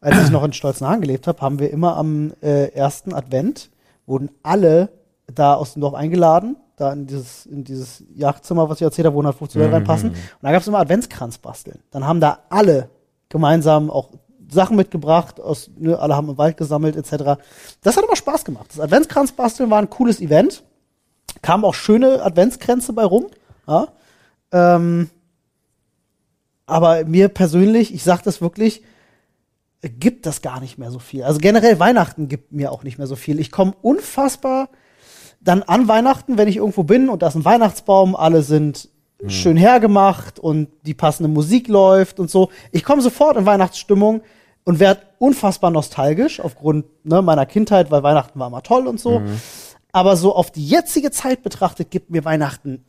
als ich noch in Stolzenhagen gelebt habe, haben wir immer am äh, ersten Advent, wurden alle da aus dem Dorf eingeladen, da in dieses, in dieses Jagdzimmer, was ich erzählt habe, wo 150 Leute reinpassen. Und da gab es immer Adventskranz basteln. Dann haben da alle gemeinsam auch Sachen mitgebracht, aus, ne, alle haben im Wald gesammelt, etc. Das hat immer Spaß gemacht. Das Adventskranz basteln war ein cooles Event. Kamen auch schöne Adventskränze bei rum. Ja. Ähm, aber mir persönlich, ich sag das wirklich, gibt das gar nicht mehr so viel. Also generell Weihnachten gibt mir auch nicht mehr so viel. Ich komme unfassbar dann an Weihnachten, wenn ich irgendwo bin und da ist ein Weihnachtsbaum, alle sind schön hergemacht und die passende Musik läuft und so. Ich komme sofort in Weihnachtsstimmung und werde unfassbar nostalgisch aufgrund ne, meiner Kindheit, weil Weihnachten war immer toll und so. Aber so auf die jetzige Zeit betrachtet gibt mir Weihnachten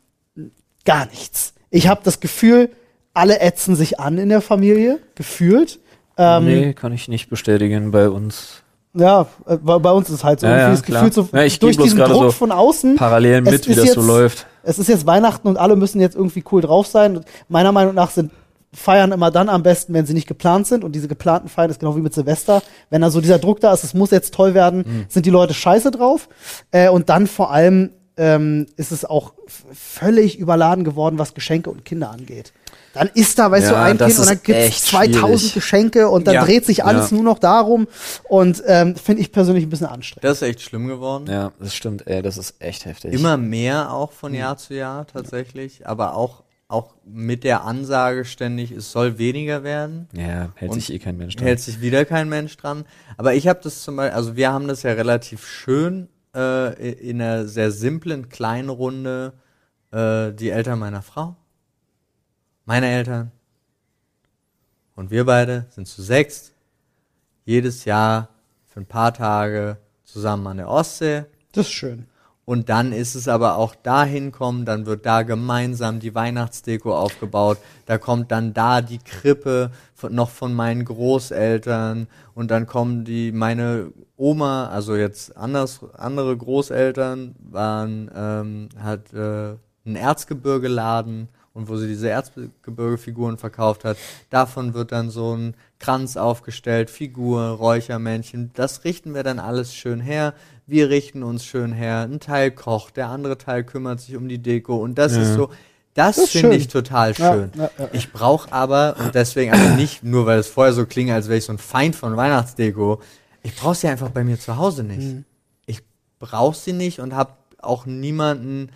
gar nichts. Ich habe das Gefühl, alle ätzen sich an in der Familie, gefühlt. Ähm, nee, kann ich nicht bestätigen bei uns. Ja, äh, bei uns ist halt so. Ja, ja, das klar. Gefühl so, Ja, ich durch diesen Druck so von außen. Parallel mit, wie das jetzt, so läuft. Es ist jetzt Weihnachten und alle müssen jetzt irgendwie cool drauf sein. Und meiner Meinung nach sind Feiern immer dann am besten, wenn sie nicht geplant sind. Und diese geplanten Feiern ist genau wie mit Silvester. Wenn da so dieser Druck da ist, es muss jetzt toll werden, Mhm. sind die Leute scheiße drauf. Äh, und dann vor allem ähm, ist es auch völlig überladen geworden, was Geschenke und Kinder angeht. Dann ist da, weißt Ja, du, ein Kind und dann gibt's echt 2000 schwierig. Geschenke und dann Ja. dreht sich alles Ja. nur noch darum. Und ähm, finde ich persönlich ein bisschen anstrengend. Das ist echt schlimm geworden. Ja, das stimmt, ey, das ist echt heftig. Immer mehr auch von Jahr zu Jahr tatsächlich, aber auch, auch mit der Ansage ständig, es soll weniger werden. Ja, hält sich eh kein Mensch dran. Hält sich wieder kein Mensch dran. Aber ich habe das zum Beispiel, also wir haben das ja relativ schön äh, in einer sehr simplen kleinen Runde, äh, die Eltern meiner Frau, meine Eltern und wir beide sind zu sechst jedes Jahr für ein paar Tage zusammen an der Ostsee. Das ist schön. Und dann ist es aber auch dahin kommen, dann wird da gemeinsam die Weihnachtsdeko aufgebaut. Da kommt dann da die Krippe von, noch von meinen Großeltern und dann kommen die meine Oma, also jetzt anders andere Großeltern waren ähm, hat äh, ein Erzgebirgeladen und wo sie diese Erzgebirgefiguren verkauft hat, davon wird dann so ein Kranz aufgestellt, Figur, Räuchermännchen, das richten wir dann alles schön her. Wir richten uns schön her. Ein Teil kocht, der andere Teil kümmert sich um die Deko und das ist so, das, Das finde ich total Ja, schön. ja, ja. Ich brauche aber, und deswegen also nicht nur, weil es vorher so klingt, als wäre ich so ein Feind von Weihnachtsdeko, ich brauche sie einfach bei mir zu Hause nicht. Mhm. Ich brauche sie nicht und habe auch niemanden,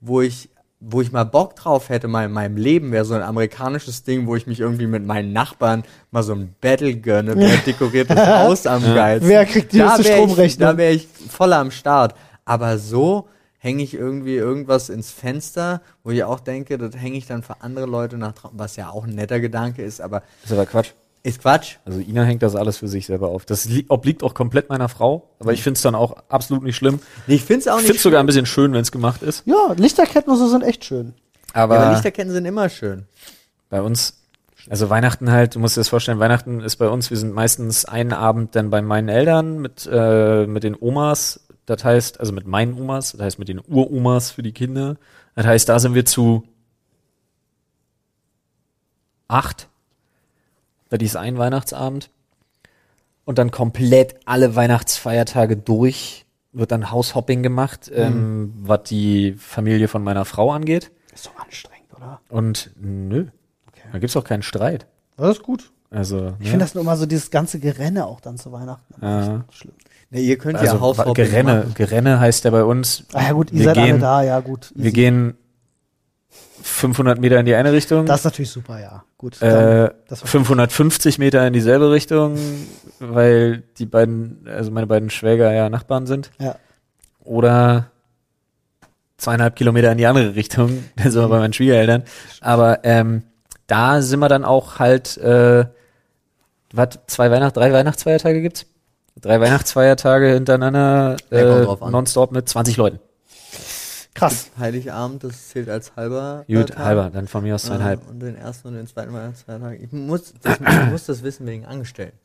wo ich wo ich mal Bock drauf hätte, mal in meinem Leben wäre so ein amerikanisches Ding, wo ich mich irgendwie mit meinen Nachbarn mal so ein Battle gönne, (laughs) wer dekoriertes Haus am geilsten. Wer kriegt die höchste Stromrechnung? Da wäre ich voll am Start. Aber so hänge ich irgendwie irgendwas ins Fenster, wo ich auch denke, das hänge ich dann für andere Leute nach draußen, was ja auch ein netter Gedanke ist, aber ist aber Quatsch. Ist Quatsch. Also Ina hängt das alles für sich selber auf. Das li obliegt auch komplett meiner Frau, aber ich finde es dann auch absolut nicht schlimm. Nee, Ich finde es auch Ich nicht finde es sogar ein bisschen schön, wenn es gemacht ist. Ja, Lichterketten und so sind echt schön. Aber, aber Lichterketten sind immer schön. bei uns, also Weihnachten halt, du musst dir das vorstellen, Weihnachten ist bei uns, wir sind meistens einen Abend dann bei meinen Eltern mit, äh, mit den Omas, das heißt, also mit meinen Omas, das heißt mit den Uromas für die Kinder. Das heißt, da sind wir zu acht. Das ist ein Weihnachtsabend. Und dann komplett alle Weihnachtsfeiertage durch wird dann Haushopping gemacht, ähm, was die Familie von meiner Frau angeht. Ist doch anstrengend, oder? Und nö, da gibt's auch keinen Streit. Das ist gut. Also, Ich finde das nur immer so dieses ganze Gerenne auch dann zu Weihnachten. Ja. Schlimm. Nee, ihr könnt also ja Haushopping Gerenne, machen. Gerenne heißt ja bei uns, Ah ja gut, ihr Wir seid alle gehen- da, ja gut. wir easy. gehen 500 Meter in die eine Richtung, Das ist natürlich super, ja. Gut. äh, dann- das war 550 Meter in dieselbe Richtung, weil die beiden, also meine beiden Schwäger ja Nachbarn sind. ja. oder zweieinhalb Kilometer in die andere Richtung, (laughs) da sind wir bei meinen Schwiegereltern. Aber ähm, da sind wir dann auch halt, äh, was, zwei Weihnacht, drei Weihnachtsfeiertage gibt's? Drei Weihnachtsfeiertage hintereinander, äh, nonstop mit 20 Leuten. Krass. Heiligabend, das zählt als halber. Gut, Tag. halber, dann von mir aus zweieinhalb. Äh, Und den ersten und den zweiten Weihnachtsfeiertag. Ich muss das, ich (clears throat) muss das wissen wegen Angestellten.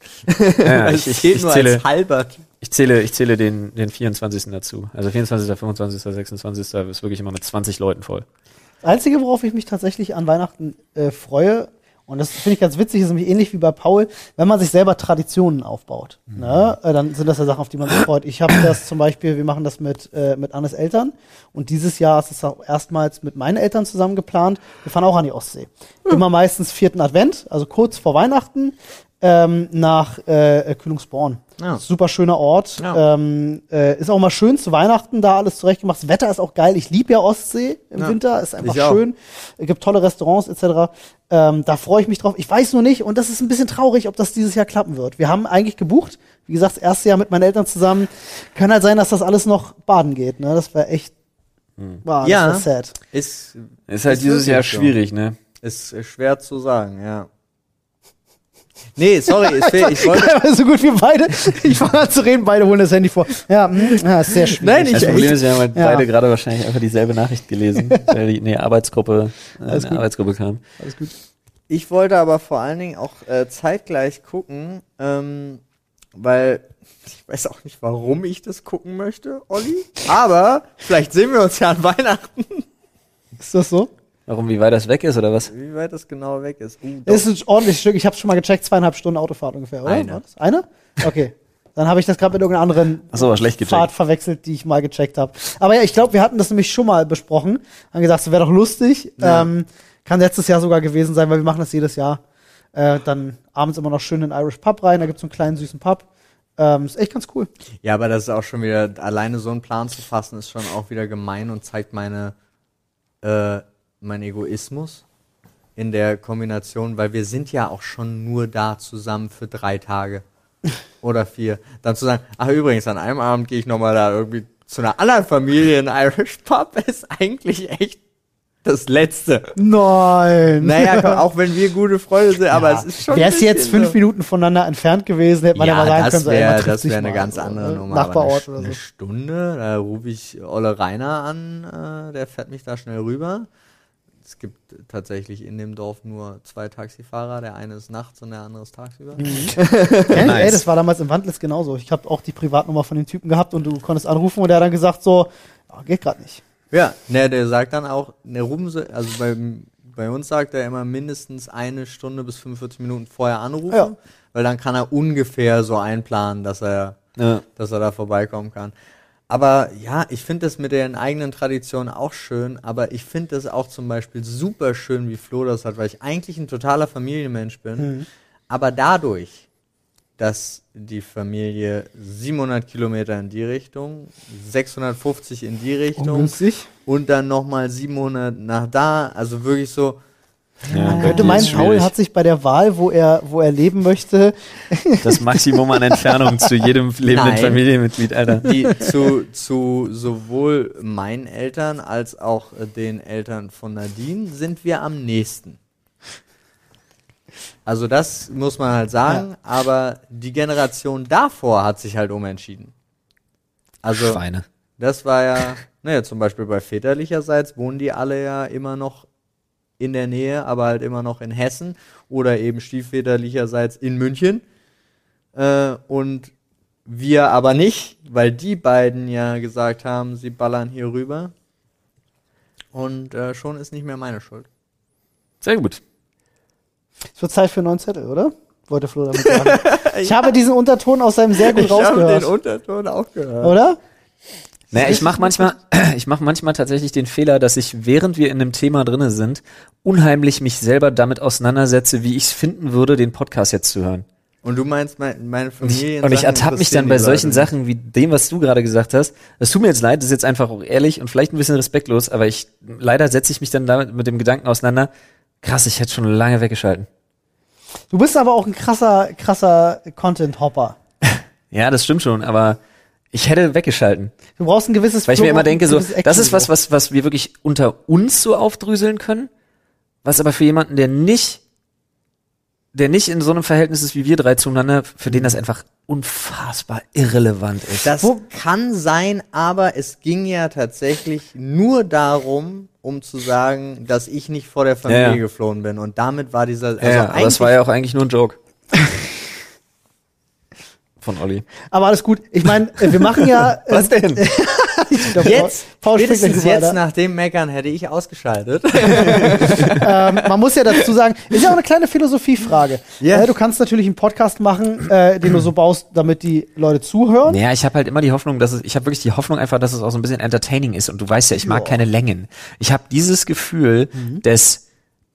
Ja, (laughs) ich, ich, ich, nur zähle, als halber. ich zähle, ich zähle den, den 24. dazu. Also 24., 25., 26. ist wirklich immer mit 20 Leuten voll. Das Einzige, worauf ich mich tatsächlich an Weihnachten äh, freue, und das finde ich ganz witzig, ist nämlich ähnlich wie bei Paul, wenn man sich selber Traditionen aufbaut. Ne? Äh, dann sind das ja Sachen, auf die man sich freut. Ich habe (coughs) das zum Beispiel, wir machen das mit, äh, mit Annes Eltern und dieses Jahr ist es auch erstmals mit meinen Eltern zusammen geplant. Wir fahren auch an die Ostsee. Immer meistens vierten Advent, also kurz vor Weihnachten, ähm, nach äh, Kühlungsborn. Ja. Super schöner Ort. Ja. Ähm, äh, ist auch mal schön zu Weihnachten da alles zurechtgemacht. Das Wetter ist auch geil. Ich liebe ja Ostsee im Ja. Winter. Ist einfach Ich auch. schön. Es gibt tolle Restaurants etc. Ähm, da freue ich mich drauf. Ich weiß nur nicht, und das ist ein bisschen traurig, ob das dieses Jahr klappen wird. Wir haben eigentlich gebucht. Wie gesagt, das erste Jahr mit meinen Eltern zusammen. Kann halt sein, dass das alles noch baden geht. Ne? Das wäre echt. Wow, Ja. das sad. Ist, Ist halt Ist dieses Jahr wirklich so. schwierig, ne? ist schwer zu sagen, ja. Nee, sorry, ich, (laughs) will, ich wollte. (laughs) so gut wie beide. (laughs) Ich fange an zu reden, beide holen das Handy vor. Ja, mm, ja ist sehr schwierig. Nein, ich- Das Problem ist, wir haben halt Ja. beide gerade wahrscheinlich einfach dieselbe Nachricht gelesen, weil die eine Arbeitsgruppe, äh, Alles eine gut. Arbeitsgruppe kam. Alles gut. Ich wollte aber vor allen Dingen auch äh, zeitgleich gucken, ähm, weil ich weiß auch nicht, warum ich das gucken möchte, Olli. Aber vielleicht sehen wir uns ja an Weihnachten, Ist das so? Warum, wie weit das weg ist oder was? wie weit das genau weg ist. Uh. Ist ein ordentliches Stück. Ich habe schon mal gecheckt, zweieinhalb Stunden Autofahrt ungefähr, oder? Eine. Das? Eine? Okay. Dann habe ich das gerade mit irgendeiner anderen Ach so, schlecht gecheckt. Fahrt verwechselt, die ich mal gecheckt habe. Aber ja, ich glaube, wir hatten das nämlich schon mal besprochen. Haben gesagt, es wäre doch lustig. Ja. Ähm, kann letztes Jahr sogar gewesen sein, weil wir machen das jedes Jahr. Äh, dann abends immer noch schön in den Irish Pub rein. Da gibt's so einen kleinen süßen Pub. Ähm, ist echt ganz cool. Ja, aber das ist auch schon wieder, alleine so einen Plan zu fassen, ist schon auch wieder gemein und zeigt meine, äh, mein Egoismus in der Kombination, weil wir sind ja auch schon nur da zusammen für drei Tage oder vier. Dann zu sagen, ach übrigens, an einem Abend gehe ich nochmal da irgendwie zu einer anderen Familie in Irish Pub, (laughs) ist eigentlich echt das Letzte. Nein. Naja, komm, auch wenn wir gute Freunde sind, aber es ist schon. Wäre es jetzt fünf so. Minuten voneinander entfernt gewesen, hätte man ja, Ja, mal sagen können, so, wäre trifft das sich wär eine ganz so, andere ne? Nummer. Nachbarort eine, oder so. eine Stunde, da rufe ich Olle Rainer an, äh, der fährt mich da schnell rüber. Es gibt tatsächlich in dem Dorf nur zwei Taxifahrer, der eine ist nachts und der andere ist tagsüber. (laughs) Kenn ich, Ey, Nice. das war damals im Wandlitz genauso. Ich habe auch die Privatnummer von dem Typen gehabt und du konntest anrufen und der hat dann gesagt so, ja, geht gerade nicht. Ja, ne, der sagt dann auch, ne, rufen Sie, also bei, bei uns sagt er immer mindestens eine Stunde bis 45 Minuten vorher anrufen, Ja. weil dann kann er ungefähr so einplanen, dass er Ja. dass er da vorbeikommen kann. Aber ja, ich finde das mit den eigenen Traditionen auch schön, aber ich finde das auch zum Beispiel super schön, wie Flo das hat, weil ich eigentlich ein totaler Familienmensch bin. Mhm. Aber dadurch, dass die Familie 700 Kilometer in die Richtung, 650 in die Richtung Ungünstig. und dann nochmal 700 nach da. Also wirklich so, Ja, Könnte meinen, Paul hat sich bei der Wahl, wo er, wo er leben möchte, (laughs) das Maximum an Entfernung zu jedem lebenden Nein. Familienmitglied, Alter. die zu, zu sowohl meinen Eltern als auch äh, den Eltern von Nadine sind wir am nächsten. Also das muss man halt sagen, aber die Generation davor hat sich halt umentschieden. Also Schweine. das war ja, naja, zum Beispiel bei väterlicherseits wohnen die alle ja immer noch in der Nähe, aber halt immer noch in Hessen oder eben stiefväterlicherseits in München. Äh, und wir aber nicht, weil die beiden ja gesagt haben, sie ballern hier rüber. Und äh, schon ist nicht mehr meine Schuld. Sehr gut. es wird Zeit für einen neuen Zettel, oder? Wollte Flo damit sagen. (laughs) ich habe diesen Unterton aus seinem sehr gut Ich habe rausgehört. den Unterton auch gehört. Oder? Naja, ich mache (laughs) manchmal, (clears throat) ich mache manchmal tatsächlich den Fehler, dass ich, während wir in einem Thema drinne sind, unheimlich mich selber damit auseinandersetze, wie ich es finden würde, den Podcast jetzt zu hören. Und du meinst, mein, meine Und ich, Familie. und ich ertappe mich dann bei solchen Sachen wie dem, was du gerade gesagt hast. Es tut mir jetzt leid, das ist jetzt einfach auch ehrlich und vielleicht ein bisschen respektlos, aber ich leider setze ich mich dann damit mit dem Gedanken auseinander. Krass, ich hätte schon lange weggeschalten. Du bist aber auch ein krasser, krasser Content-Hopper. (laughs) Ja, das stimmt schon, aber ich hätte weggeschalten. Du brauchst ein gewisses Weil ich mir immer denke, so, das ist was, was, was wir wirklich unter uns so aufdröseln können, was aber für jemanden, der nicht, der nicht in so einem Verhältnis ist wie wir drei zueinander, für den das einfach unfassbar irrelevant ist. Das kann sein, aber es ging ja tatsächlich nur darum, um zu sagen, dass ich nicht vor der Familie Ja, ja. geflohen bin. Und damit war dieser. Also ja, aber das war ja auch eigentlich nur ein Joke. (laughs) Von Olli. Aber alles gut. Ich meine, äh, wir machen ja. (laughs) äh, Was denn? (laughs) glaub, Jetzt, Paul spätestens gleich jetzt weiter. nach dem Meckern hätte ich ausgeschaltet. (laughs) ähm, man muss ja dazu sagen, ist ja auch eine kleine Philosophiefrage. Ja. Äh, du kannst natürlich einen Podcast machen, äh, den du so baust, damit die Leute zuhören. Naja, ich habe halt immer die Hoffnung, dass es, ich habe wirklich die Hoffnung einfach, dass es auch so ein bisschen entertaining ist. Und du weißt ja, ich mag Ja. keine Längen. Ich habe dieses Gefühl, dass mh,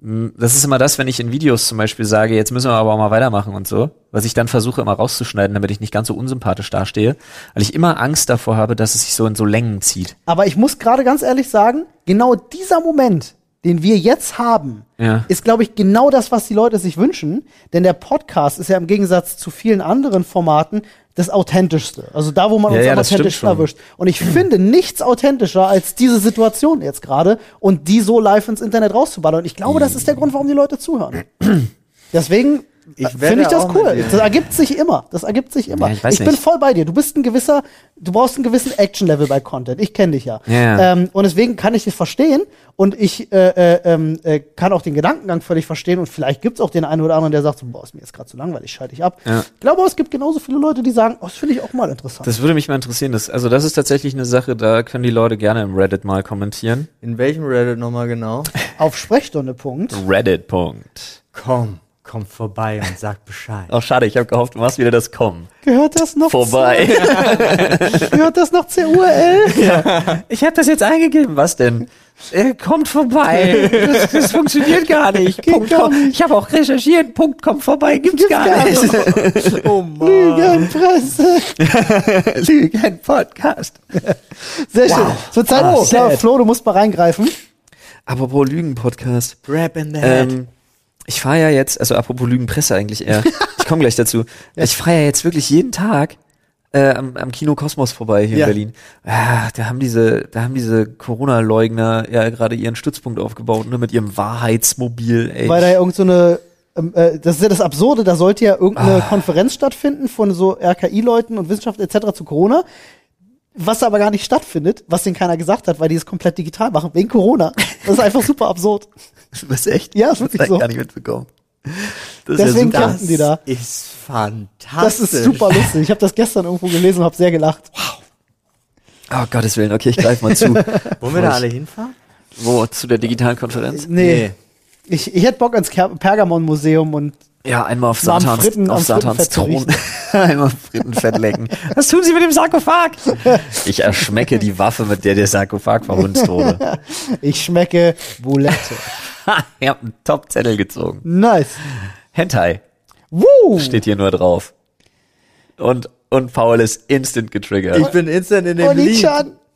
das ist immer das, wenn ich in Videos zum Beispiel sage, jetzt müssen wir aber auch mal weitermachen und so, was ich dann versuche immer rauszuschneiden, damit ich nicht ganz so unsympathisch dastehe, weil ich immer Angst davor habe, dass es sich so in so Längen zieht. Aber ich muss gerade ganz ehrlich sagen, genau dieser Moment, den wir jetzt haben, Ja. ist, glaube ich, genau das, was die Leute sich wünschen. Denn der Podcast ist ja im Gegensatz zu vielen anderen Formaten das authentischste. Also da, wo man Ja, uns ja, am authentischsten erwischt. Und ich finde nichts authentischer als diese Situation jetzt gerade und die so live ins Internet rauszuballern. Und ich glaube, das ist der Grund, warum die Leute zuhören. (clears throat) Deswegen finde ich das auch mit cool. dir. Das ergibt sich immer. Das ergibt sich immer. Ja, ich weiß bin nicht. voll bei dir. Du bist ein gewisser, du brauchst einen gewissen Action-Level bei Content. Ich kenne dich ja. Ja. Ähm, und deswegen kann ich das verstehen und ich äh, äh, ähm, äh, kann auch den Gedankengang völlig verstehen und vielleicht gibt's auch den einen oder anderen, der sagt so, boah, ist mir jetzt gerade zu langweilig, schalte ich ab. Ja. Ich glaube, aber es gibt genauso viele Leute, die sagen, oh, das finde ich auch mal interessant. Das würde mich mal interessieren. Das, also das ist tatsächlich eine Sache, da können die Leute gerne im Reddit mal kommentieren. In welchem Reddit nochmal genau? Auf Sprechstunde. Reddit. Punkt. Komm, komm vorbei und sag Bescheid. Auch schade, ich habe gehofft, du machst wieder das Kommen. Gehört das noch Vorbei. Zu, (laughs) gehört das noch zur URL? Ich habe das jetzt eingegeben. Was denn? Äh, kommt vorbei. Das, das funktioniert gar nicht. Punkt, gar komm. Ich habe auch recherchiert. Punkt, kommt vorbei. Gibt's, gar, gar nicht. (laughs) Oh Mann. Lügenpresse. (laughs) Lügen Podcast. Sehr schön. Zur Zeit, Ah, oh, klar, sad. Flo, du musst mal reingreifen. Apropos Lügen-Podcast. Grab in the head. Ähm, ich fahre ja jetzt, also apropos Lügenpresse eigentlich eher. (laughs) Ich komme gleich dazu. Ich fahre ja jetzt wirklich jeden Tag äh, am, am Kino Kosmos vorbei hier Ja. in Berlin. Ah, da haben diese, da haben diese Corona-Leugner ja gerade ihren Stützpunkt aufgebaut, ne, mit ihrem Wahrheitsmobil. Ey. Weil da ja irgend so eine, ähm, äh, das ist ja das Absurde, da sollte ja irgendeine Ah. Konferenz stattfinden von so RKI-Leuten und Wissenschaftlern etc. zu Corona. Was aber gar nicht stattfindet, was denen keiner gesagt hat, weil die es komplett digital machen, wegen Corona. Das ist einfach super absurd. (laughs) Das ist echt? Ja, ist wirklich das hab ich so. gar nicht mitbekommen. Das Deswegen ist ja super. campen die da. ist fantastisch. Das ist super lustig. Ich habe das gestern irgendwo gelesen und habe sehr gelacht. Oh Gottes Willen, okay, ich greif mal zu. (laughs) Wollen wir da alle hinfahren? Wo? Zu der digitalen Konferenz? Nee. Ich, ich hätte Bock ans Ker- Pergamon-Museum und Ja, einmal auf am Satans, Fritten- auf Satans Thron. (laughs) einmal Frittenfett lecken. Was tun Sie mit dem Sarkophag? Ich erschmecke die Waffe, mit der der Sarkophag verhunzt wurde. (laughs) ich schmecke Boulette. (laughs) Ha, Ihr habt einen Top-Zettel gezogen. Nice. Hentai Woo! steht hier nur drauf. Und, und Paul ist instant getriggert. Ich bin instant in dem Lied.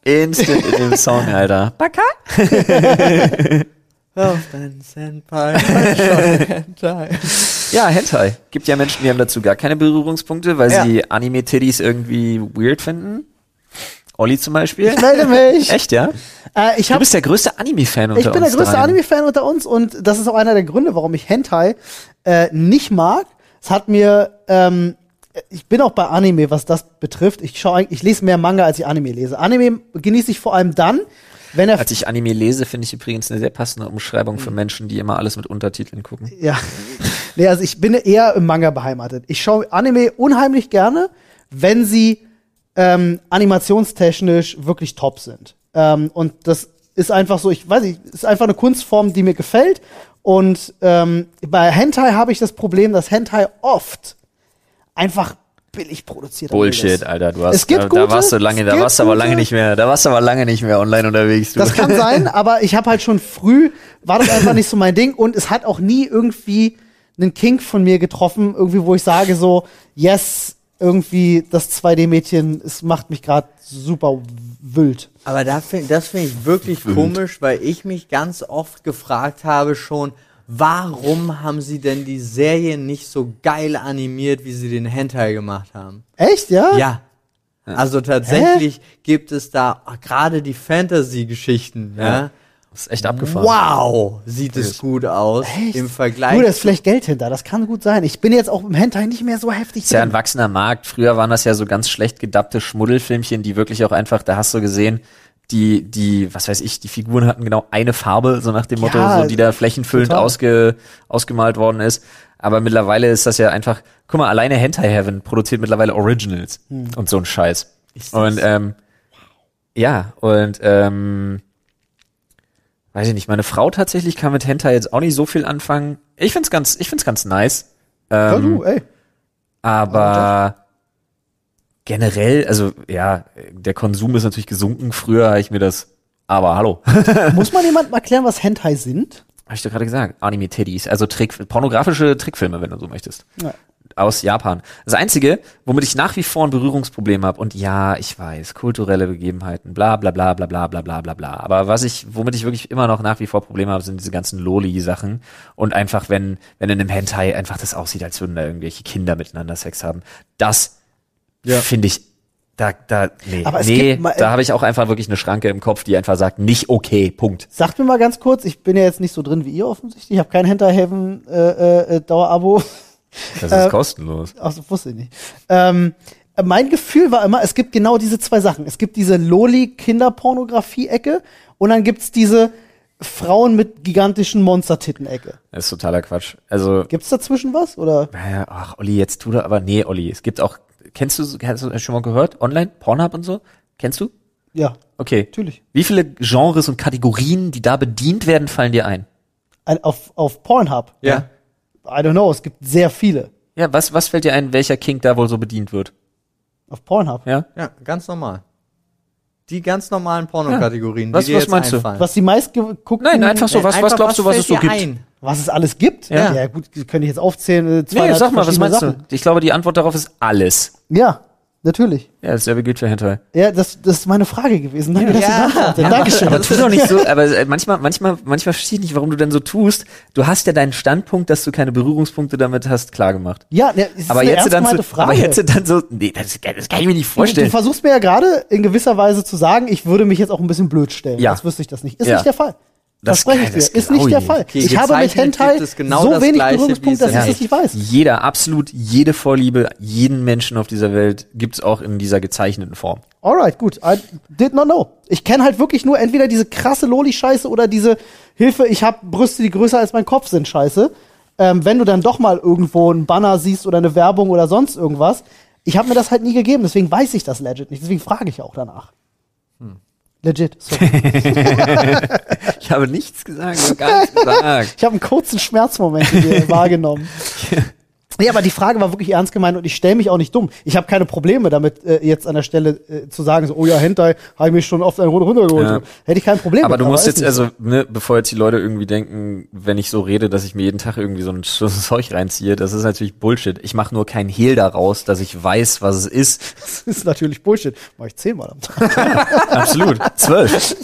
Instant in dem Song, Alter. Baka? Deinen Senpai. (laughs) Hentai. Ja, Hentai. Gibt ja Menschen, die haben dazu gar keine Berührungspunkte, weil Ja. sie Anime-Titties irgendwie weird finden. Olli zum Beispiel. Ich melde mich. Echt, ja? Äh, ich Du hab, bist der größte Anime-Fan unter ich bin der uns größte. Anime-Fan unter uns und das ist auch einer der Gründe, warum ich Hentai äh, nicht mag. Es hat mir, ähm, ich bin auch bei Anime, was das betrifft. Ich schaue, ich lese mehr Manga, als ich Anime lese. Anime genieße ich vor allem dann, wenn er Als ich Anime lese, finde ich übrigens eine sehr passende Umschreibung für Menschen, die immer alles mit Untertiteln gucken. Ja. Nee, also ich bin eher im Manga beheimatet. Ich schaue Anime unheimlich gerne, wenn sie ähm, animationstechnisch wirklich top sind. Ähm, und das ist einfach so, ich weiß nicht, ist einfach eine Kunstform, die mir gefällt. Und ähm, bei Hentai habe ich das Problem, dass Hentai oft einfach billig produziert Bullshit. Alter. Du hast, Es gibt da, gute, da warst du lange, da warst du aber lange nicht mehr, da warst du aber lange nicht mehr online unterwegs. Du. Das kann (laughs) sein, aber ich habe halt schon früh, war das einfach nicht so mein Ding und es hat auch nie irgendwie einen Kink von mir getroffen, irgendwie, wo ich sage so, yes, irgendwie das 2D-Mädchen, es macht mich gerade super wild. Aber da find, das finde ich wirklich komisch, weil ich mich ganz oft gefragt habe schon, warum haben sie denn die Serie nicht so geil animiert, wie sie den Hentai gemacht haben? Echt, ja? Ja. Also tatsächlich gibt es da gerade die Fantasy-Geschichten, ja. Das ist echt abgefahren. Wow, sieht es gut aus Echt? im Vergleich. Du, da ist vielleicht Geld hinter, das kann gut sein. Ich bin jetzt auch im Hentai nicht mehr so heftig ist ja ein drin. wachsender Markt. Früher waren das ja so ganz schlecht gedappte Schmuddelfilmchen, die wirklich auch einfach, da hast du gesehen, die, die, was weiß ich, die Figuren hatten genau eine Farbe, so nach dem Motto, Ja, so, die da flächenfüllend total. ausge, ausgemalt worden ist. Aber mittlerweile ist das ja einfach, guck mal, alleine Hentai Heaven produziert mittlerweile Originals Hm. und so ein Scheiß. Und ähm, ja, und ähm, weiß ich nicht, meine Frau tatsächlich kann mit Hentai jetzt auch nicht so viel anfangen. Ich find's ganz, ich find's ganz nice. Ja, Ähm, du, ey. aber generell, also ja, der Konsum ist natürlich gesunken. Früher habe ich mir das, aber hallo, (laughs) Muss man jemandem erklären, was Hentai sind? habe ich doch gerade gesagt, Anime-Titties, also Trick, pornografische Trickfilme, wenn du so möchtest. Ja. Aus Japan. Das Einzige, womit ich nach wie vor ein Berührungsproblem habe, und ja, ich weiß, kulturelle Begebenheiten, bla bla bla bla bla bla bla bla bla. Aber was ich, womit ich wirklich immer noch nach wie vor Probleme habe, sind diese ganzen Loli-Sachen. Und einfach, wenn, wenn in einem Hentai einfach das aussieht, als würden da irgendwelche Kinder miteinander Sex haben. Das Ja. finde ich, da, da, nee, Aber es nee, gibt mal- da habe ich auch einfach wirklich eine Schranke im Kopf, die einfach sagt, nicht okay, Punkt. Sagt mir mal ganz kurz, ich bin ja jetzt nicht so drin wie ihr offensichtlich. Ich habe kein Hentai Heaven äh, äh, äh, Dauerabo. Das (laughs) Äh, kostenlos. Ach, so wusste ich nicht. Ähm, äh, mein Gefühl war immer, es gibt genau diese zwei Sachen. Es gibt diese Loli-Kinderpornografie-Ecke und dann gibt's diese Frauen mit gigantischen Monstertitten-Ecke. Das ist totaler Quatsch. Also, Gibt's dazwischen was? Oder? Naja, ach, Olli, jetzt tu doch, aber nee, Olli, es gibt auch, kennst du, hast du schon mal gehört? Online? Pornhub und so? Kennst du? Ja, Okay. natürlich. Wie viele Genres und Kategorien, die da bedient werden, fallen dir ein? Ein, auf, auf Pornhub. ja. I don't know, es gibt sehr viele. Ja, was, was fällt dir ein, welcher Kink da wohl so bedient wird? Auf Pornhub. Ja? Ja, ganz normal. Die ganz normalen Pornokategorien, Was- die dir was jetzt meinst du? einfallen. Was die meistgeguckten. Nein, einfach so, was, was glaubst du, was es so gibt? Ein? Was es alles gibt? Ja. ja gut, könnte ich jetzt aufzählen. Äh, zwei, Nee, sag mal, was meinst Sachen. du? Ich glaube, die Antwort darauf ist alles. Ja, natürlich. Ja, dasselbe gilt für Hentai. Ja, das, das ist meine Frage gewesen. Danke, dass Ja. du geantwortet hast. Dankeschön. Aber tu doch nicht so, aber äh, manchmal, manchmal, manchmal verstehe ich nicht, warum du denn so tust. Du hast ja deinen Standpunkt, dass du keine Berührungspunkte damit hast, klar gemacht. Ja, ne, ist Aber eine jetzt dann so, Frage. aber jetzt dann so, nee, das, das kann ich mir nicht Du, du vorstellen. versuchst mir ja gerade in gewisser Weise zu sagen, ich würde mich jetzt auch ein bisschen blöd stellen. Ja. Als wüsste ich das nicht. Ist Ja. nicht der Fall. Das Das spreche ich dir. das Ist nicht ich der. Fall. Okay, ich habe mit Hentai es genau so wenig Gleiche, es dass ich das nicht weiß. Jeder, absolut jede Vorliebe, jeden Menschen auf dieser Welt gibt's auch in dieser gezeichneten Form. Alright, gut. I did not know. Ich kenne halt wirklich nur entweder diese krasse Loli-Scheiße oder diese Hilfe, ich habe Brüste, die größer als mein Kopf sind, Scheiße. Ähm, wenn du dann doch mal irgendwo einen Banner siehst oder eine Werbung oder sonst irgendwas. Ich habe mir das halt nie gegeben, deswegen weiß ich das legit nicht. Deswegen frage ich auch danach. Legit. Sorry. (laughs) Ich habe nichts gesagt, ich habe gar nichts gesagt. Ich habe einen kurzen Schmerzmoment wahrgenommen. (laughs) Ja, aber die Frage war wirklich ernst gemeint und ich stelle mich auch nicht dumm. Ich habe keine Probleme damit, äh, jetzt an der Stelle äh, zu sagen, so, oh ja, Hentai, habe ich mich schon oft eine Runde runtergeholt. Ja. Hätte ich kein Problem Aber mit, du musst ist jetzt, also, ne, bevor jetzt die Leute irgendwie denken, wenn ich so rede, dass ich mir jeden Tag irgendwie so ein, (laughs) so ein Zeug reinziehe, das ist natürlich Bullshit. Ich mache nur keinen Hehl daraus, dass ich weiß, was es ist. (laughs) Das ist natürlich Bullshit. Mach ich zehnmal am Tag. (laughs) Absolut. Zwölf.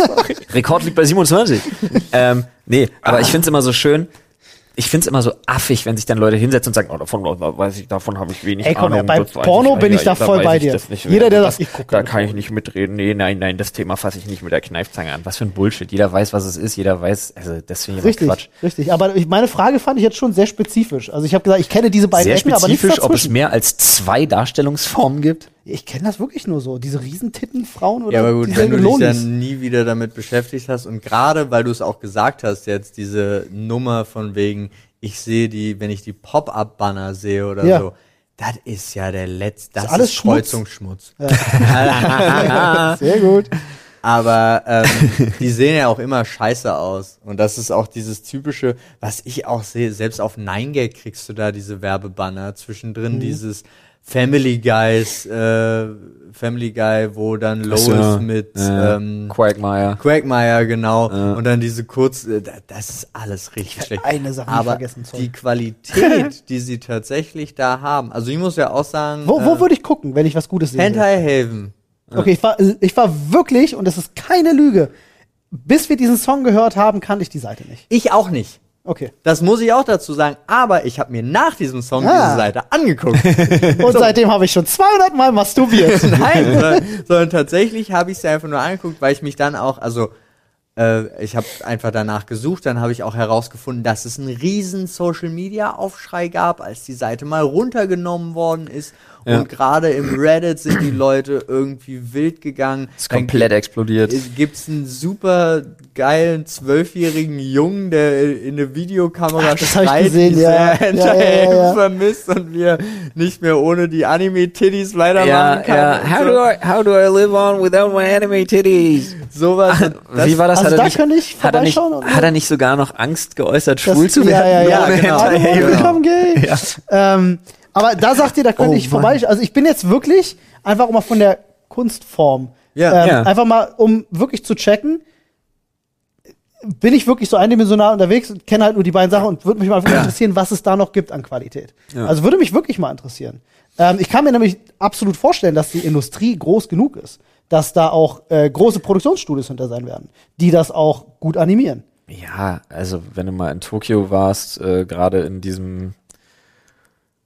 Rekord liegt bei 27. ähm, nee, aber ich find's immer so schön. Ich find's immer so affig, wenn sich dann Leute hinsetzen und sagen, oh, davon weiß ich, davon habe ich wenig Ey, komm, Ahnung. bei Porno bin ja, ich da voll bei dir. nicht. Jeder, der das, sagt, ich guck da kann ich nicht mitreden. Nee, nein, nein, das Thema fasse ich nicht mit der Kneifzange an. Was für ein Bullshit. Jeder weiß, was es ist. Jeder weiß, also das finde ich Richtig, Quatsch. richtig. Aber ich, meine Frage fand ich jetzt schon sehr spezifisch. Also ich habe gesagt, ich kenne diese beiden Sehr Ecken, aber nichts spezifisch, ob es mehr als zwei Darstellungsformen gibt. Ich kenne das wirklich nur so. Diese Riesentittenfrauen oder Ja, aber gut, wenn du dich dann nie wieder damit beschäftigt hast und gerade, weil du es auch gesagt hast, jetzt diese Nummer von wegen, ich sehe die, wenn ich die Pop-Up-Banner sehe oder Ja. so, das ist ja der letzte, das Ist alles ist Schmutz. Kreuzungsschmutz. (laughs) Sehr gut. Aber ähm, die sehen ja auch immer scheiße aus. Und das ist auch dieses typische, was ich auch sehe, selbst auf 9gag kriegst du da diese Werbebanner Mhm. zwischendrin, dieses Family Guys, äh, Family Guy, wo dann Lois so, mit ja. ähm, Quagmire. Quagmire, genau. Ja. Und dann diese kurz, äh, da- das ist alles richtig schlecht. eine Sache nicht Aber vergessen, sorry. die Qualität, die sie tatsächlich da haben, also ich muss ja auch sagen, Wo, wo äh, würde ich gucken, wenn ich was Gutes sehe? Hentai Haven. Okay, ich war, ich war wirklich, und das ist keine Lüge, bis wir diesen Song gehört haben, kannte ich die Seite nicht. Ich auch nicht. Okay. Das muss ich auch dazu sagen, aber ich habe mir nach diesem Song Ah. diese Seite angeguckt. (laughs) Und seitdem habe ich schon 200 Mal masturbiert. (laughs) Nein, sondern, sondern tatsächlich habe ich sie einfach nur angeguckt, weil ich mich dann auch, also äh, ich habe einfach danach gesucht, dann habe ich auch herausgefunden, dass es einen riesen Social Media Aufschrei gab, als die Seite mal runtergenommen worden ist. Ja. Und gerade im Reddit sind die Leute irgendwie wild gegangen. Ist komplett explodiert. Es gibt's einen super geilen zwölfjährigen Jungen, der in eine Videokamera Ach, das schreit, gesehen, ja. sehr Ja, vermisst und wie er nicht mehr ohne die Anime-Titties weitermachen Ja, kann. ja. How so. do I, how do I live on without my anime titties? Sowas. Das- Wie war das? also hat er da nicht, hat er nicht, hat er nicht sogar noch Angst geäußert, Das- schwul zu ja, werden? Ja, ja, Ja, genau. Genau. Ähm, aber da sagt ihr, da könnte Oh, ich Mann. vorbei. Also ich bin jetzt wirklich einfach mal von der Kunstform. Ja. ähm, Ja. Einfach mal, um wirklich zu checken, bin ich wirklich so eindimensional unterwegs und kenne halt nur die beiden Sachen und würde mich mal wirklich interessieren, was es da noch gibt an Qualität. Ja. Also würde mich wirklich mal interessieren. Ähm, ich kann mir nämlich absolut vorstellen, dass die Industrie groß genug ist, dass da auch äh, große Produktionsstudios hinter sein werden, die das auch gut animieren. Ja, also wenn du mal in Tokio warst, äh, gerade in diesem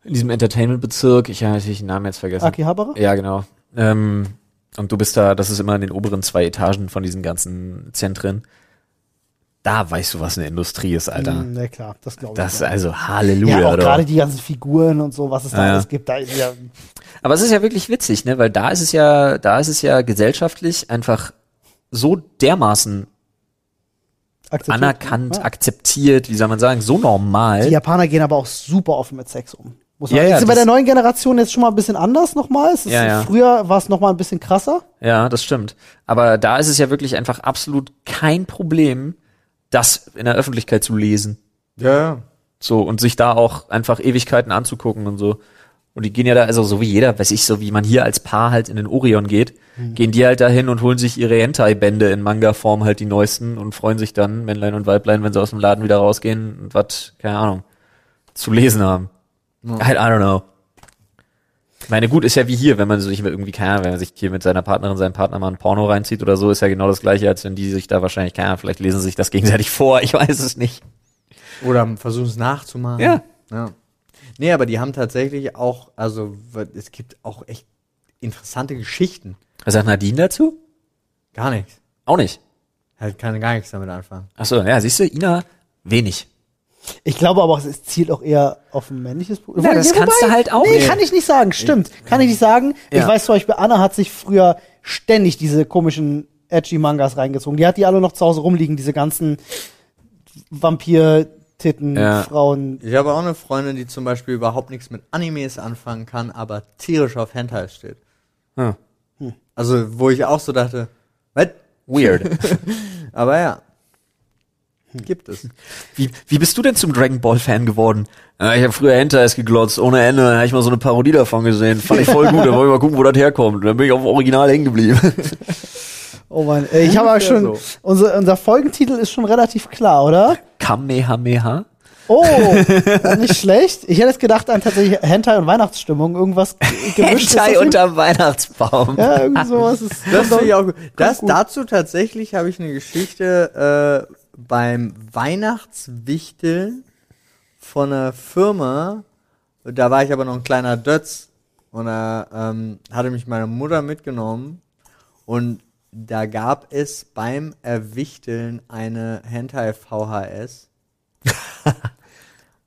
in diesem Entertainment-Bezirk, ich habe natürlich den Namen jetzt vergessen. Akihabara? Ja, genau. Ähm, und du bist da, das ist immer in den oberen zwei Etagen von diesen ganzen Zentren. Da weißt du, was eine Industrie ist, Alter. Mm, ne, klar, das glaube ich. Das ist also Halleluja. Ja, auch gerade die ganzen Figuren und so, was es da Ja, alles gibt, da ist ja Aber es ist ja wirklich witzig, ne? Weil da ist es ja, da ist es ja gesellschaftlich einfach so dermaßen akzeptiert. anerkannt, Ja. akzeptiert, wie soll man sagen, so Die normal. Japaner gehen aber auch super offen mit Sex um. Muss man Ja, ja, ist bei der neuen Generation jetzt schon mal ein bisschen anders nochmal. Es ist, Ja, ja. Früher war es nochmal ein bisschen krasser. Ja, das stimmt. Aber da ist es ja wirklich einfach absolut kein Problem, das in der Öffentlichkeit zu lesen. Ja, ja. So, und sich da auch einfach Ewigkeiten anzugucken und so. Und die gehen ja da, also so wie jeder, weiß ich, so wie man hier als Paar halt in den Orion geht, gehen die halt dahin und holen sich ihre Hentai-Bände in Manga-Form halt die neuesten und freuen sich dann, Männlein und Weiblein, wenn sie aus dem Laden wieder rausgehen und was, keine Ahnung, zu lesen haben. I, I don't know. Ich meine, gut, ist ja wie hier, wenn man sich irgendwie, keine Ahnung, wenn man sich hier mit seiner Partnerin, seinem Partner mal ein Porno reinzieht oder so, ist ja genau das gleiche, als wenn die sich da wahrscheinlich, keine Ahnung, vielleicht lesen sie sich das gegenseitig (laughs) vor, ich weiß es nicht. Oder versuchen es nachzumachen. Ja. ja. Nee, aber die haben tatsächlich auch, also es gibt auch echt interessante Geschichten. Was sagt Nadine dazu? Gar nichts. Auch nicht. Halt kann gar nichts damit anfangen. Ach so, ja, siehst du, Ina, wenig. Ich glaube aber es zielt auch eher auf ein männliches Publikum. Ja, das kannst du halt auch Nee, nicht. kann ich nicht sagen. Stimmt. Kann ich nicht sagen. Ich Ja. weiß zum Beispiel, Anna hat sich früher ständig diese komischen edgy Mangas reingezogen. Die hat die alle noch zu Hause rumliegen, diese ganzen Vampir-Titten, Ja. Frauen. Ich habe auch eine Freundin, die zum Beispiel überhaupt nichts mit Animes anfangen kann, aber tierisch auf Hentai steht. Hm. Also, wo ich auch so dachte, was? Weird. (laughs) Aber ja. Gibt es. Wie, wie bist du denn zum Dragon Ball Fan geworden? Ja, ich habe früher Hentais geglotzt, ohne Ende. Da habe ich mal so eine Parodie davon gesehen. Fand ich voll gut. Da wollte ich mal gucken, wo das herkommt. Dann bin ich auf dem Original hängen geblieben. (laughs) Oh Mann, ich habe aber schon, so. unser, unser Folgentitel ist schon relativ klar, oder? Kamehameha? Oh, (laughs) nicht schlecht. Ich hätte jetzt gedacht an tatsächlich Hentai und Weihnachtsstimmung, irgendwas (laughs) gemischt. Hentai unterm Weihnachtsbaum. Ja, irgendwie sowas ist. Das finde ich auch gut. Das, gut. dazu tatsächlich habe ich eine Geschichte äh, beim Weihnachtswichteln von einer Firma. Da war ich aber noch ein kleiner Dötz. Und da ähm, hatte mich meine Mutter mitgenommen. Und da gab es beim Erwichteln eine Hentai VHS. (laughs)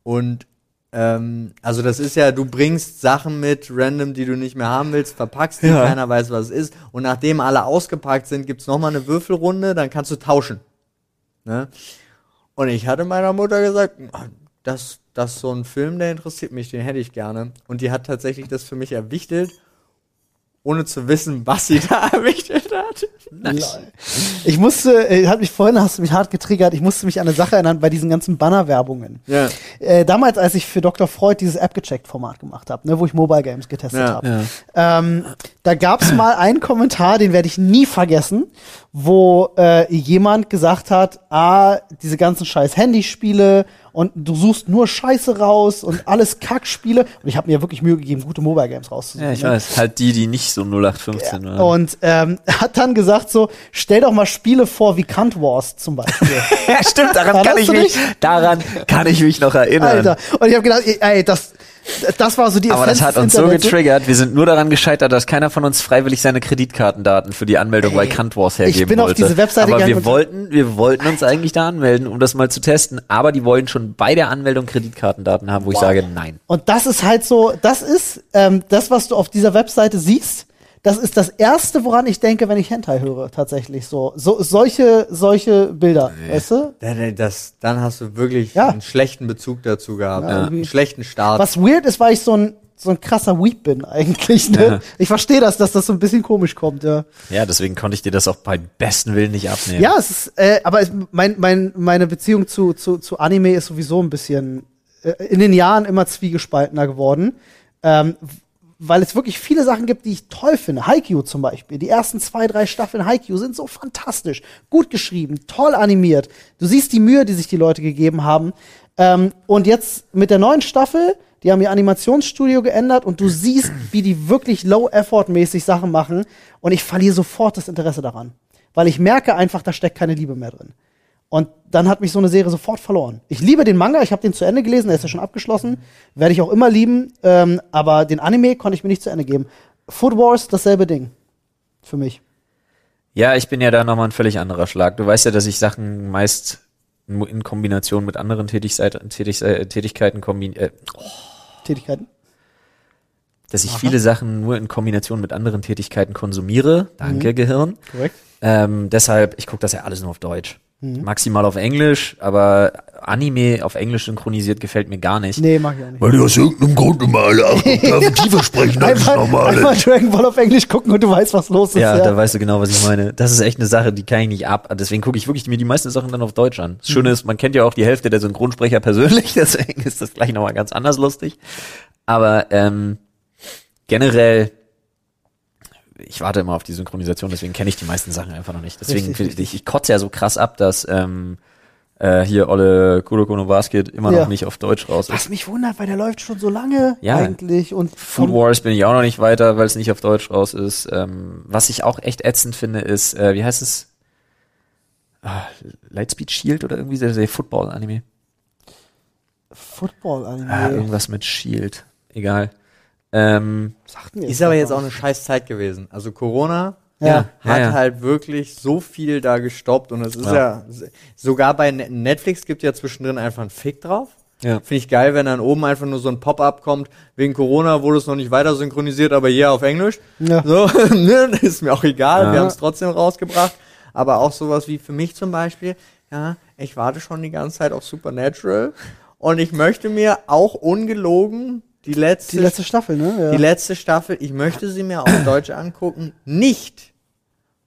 Und ähm, also das ist ja, du bringst Sachen mit, random, die du nicht mehr haben willst, verpackst die, Ja. keiner weiß, was es ist. Und nachdem alle ausgepackt sind, gibt's noch mal eine Würfelrunde, dann kannst du tauschen. Ne? Und ich hatte meiner Mutter gesagt, das, das ist so ein Film, der interessiert mich, den hätte ich gerne. Und die hat tatsächlich das für mich erwichtelt, ohne zu wissen, was sie (laughs) da erwichtelt hat. Ich musste, äh, hat mich vorhin, hast du mich hart getriggert, ich musste mich an eine Sache erinnern bei diesen ganzen Bannerwerbungen. Ja. Äh, damals, als ich für Dr. Freud dieses App-gecheckt-Format gemacht habe, ne, wo ich Mobile Games getestet Ja. habe, ähm, da gab's mal einen Kommentar, den werde ich nie vergessen, wo äh, jemand gesagt hat, ah, diese ganzen scheiß Handyspiele und du suchst nur Scheiße raus und alles Kackspiele. Und ich habe mir wirklich Mühe gegeben, gute Mobile Games rauszusuchen. Ja, ich weiß. Halt die, die nicht so 0815 waren. Und ähm, (laughs) hat dann gesagt so, stell doch mal Spiele vor wie Cunt Wars zum Beispiel. (laughs) Ja, stimmt, daran kann Erinnerst ich mich, daran kann ich mich noch erinnern. Alter. Und ich habe gedacht, ey, das, das war so die Aber das Essenz hat des uns so getriggert. Wir sind nur daran gescheitert, dass keiner von uns freiwillig seine Kreditkartendaten für die Anmeldung bei Kant Wars hergeben ich bin auf wollte. diese Webseite aber wir wollten, wir wollten uns eigentlich da anmelden, um das mal zu testen. Aber die wollen schon bei der Anmeldung Kreditkartendaten haben, wo ich sage, nein. Und das ist halt so, das ist ähm, das, was du auf dieser Webseite siehst. Das ist das erste, woran ich denke, wenn ich Hentai höre, tatsächlich so. so solche, solche Bilder, weißt du? Da- da- Das, dann hast du wirklich Ja. einen schlechten Bezug dazu gehabt. Ja, einen irgendwie. schlechten Start. Was weird ist, weil ich so ein, so ein krasser Weep bin eigentlich. Ne? Ja. Ich verstehe das, dass das so ein bisschen komisch kommt, ja. Ja, deswegen konnte ich dir das auch bei besten Willen nicht abnehmen. Ja, es ist, äh, aber es, mein, mein, meine Beziehung zu, zu, zu Anime ist sowieso ein bisschen äh, in den Jahren immer zwiegespaltener geworden. Ähm, weil es wirklich viele Sachen gibt, die ich toll finde. Haikyuu zum Beispiel. Die ersten zwei, drei Staffeln Haikyuu sind so fantastisch. Gut geschrieben, toll animiert. Du siehst die Mühe, die sich die Leute gegeben haben. Ähm, und jetzt mit der neuen Staffel, die haben ihr Animationsstudio geändert und du siehst, wie die wirklich low-effort-mäßig Sachen machen. Und ich verliere sofort das Interesse daran. Weil ich merke einfach, da steckt keine Liebe mehr drin. Und dann hat mich so eine Serie sofort verloren. Ich liebe den Manga, ich habe den zu Ende gelesen, der ist ja schon abgeschlossen. Werde ich auch immer lieben. Ähm, aber den Anime konnte ich mir nicht zu Ende geben. Food Wars, dasselbe Ding. Für mich. Ja, ich bin ja da nochmal ein völlig anderer Schlag. Du weißt ja, dass ich Sachen meist nur in Kombination mit anderen äh, Tätigkeiten kombin äh, Tätigkeiten. dass ich viele Sachen nur in Kombination mit anderen Tätigkeiten konsumiere. Danke, Gehirn. Korrekt. Ähm, deshalb, ich gucke das ja alles nur auf Deutsch. Mhm. Maximal auf Englisch, aber Anime auf Englisch synchronisiert gefällt mir gar nicht. Nee, mag ich auch nicht. Weil die aus irgendeinem Grund immer alle acht Oktaven (laughs) tiefer sprechen als normale. einmal Dragon Ball auf Englisch gucken und du weißt, was los ist. Ja, da weißt du genau, was ich meine. Das ist echt eine Sache, die kann ich nicht ab. Deswegen gucke ich wirklich mir die meisten Sachen dann auf Deutsch an. Das Schöne ist, man kennt ja auch die Hälfte der Synchronsprecher persönlich, (laughs) deswegen ist das gleich nochmal ganz anders lustig. Aber ähm, generell, ich warte immer auf die Synchronisation, deswegen kenne ich die meisten Sachen einfach noch nicht. Deswegen, Richtig, finde richtig. ich, ich kotze ja so krass ab, dass ähm, äh, hier Olle Kuroko no Basket immer Ja. noch nicht auf Deutsch raus ist. Was mich wundert, weil der läuft schon so lange Ja. eigentlich. Und Food Wars bin ich auch noch nicht weiter, weil es nicht auf Deutsch raus ist. Ähm, was ich auch echt ätzend finde, ist, äh, wie heißt es? Ah, Lightspeed Shield oder irgendwie der, der Football-Anime. Football-Anime. Ah, irgendwas mit Shield. Egal. Ähm, Sagt mir Ist aber jetzt auch eine scheiß Zeit gewesen. Also Corona Ja. Hat ja. halt wirklich so viel da gestoppt und es ist ja, Ja. sogar bei Ne- Netflix gibt ja zwischendrin einfach einen Fick drauf. Ja. Finde ich geil, wenn dann oben einfach nur so ein Pop-up kommt, wegen Corona wurde es noch nicht weiter synchronisiert, aber ja auf Englisch. Ja. So, (laughs) ne, ist mir auch egal, Ja. wir haben es trotzdem rausgebracht. Aber auch sowas wie für mich zum Beispiel, ja, ich warte schon die ganze Zeit auf Supernatural und ich möchte mir auch ungelogen die letzte, Die letzte Staffel, ne? Ja. die letzte Staffel, ich möchte sie mir auf Deutsch angucken, nicht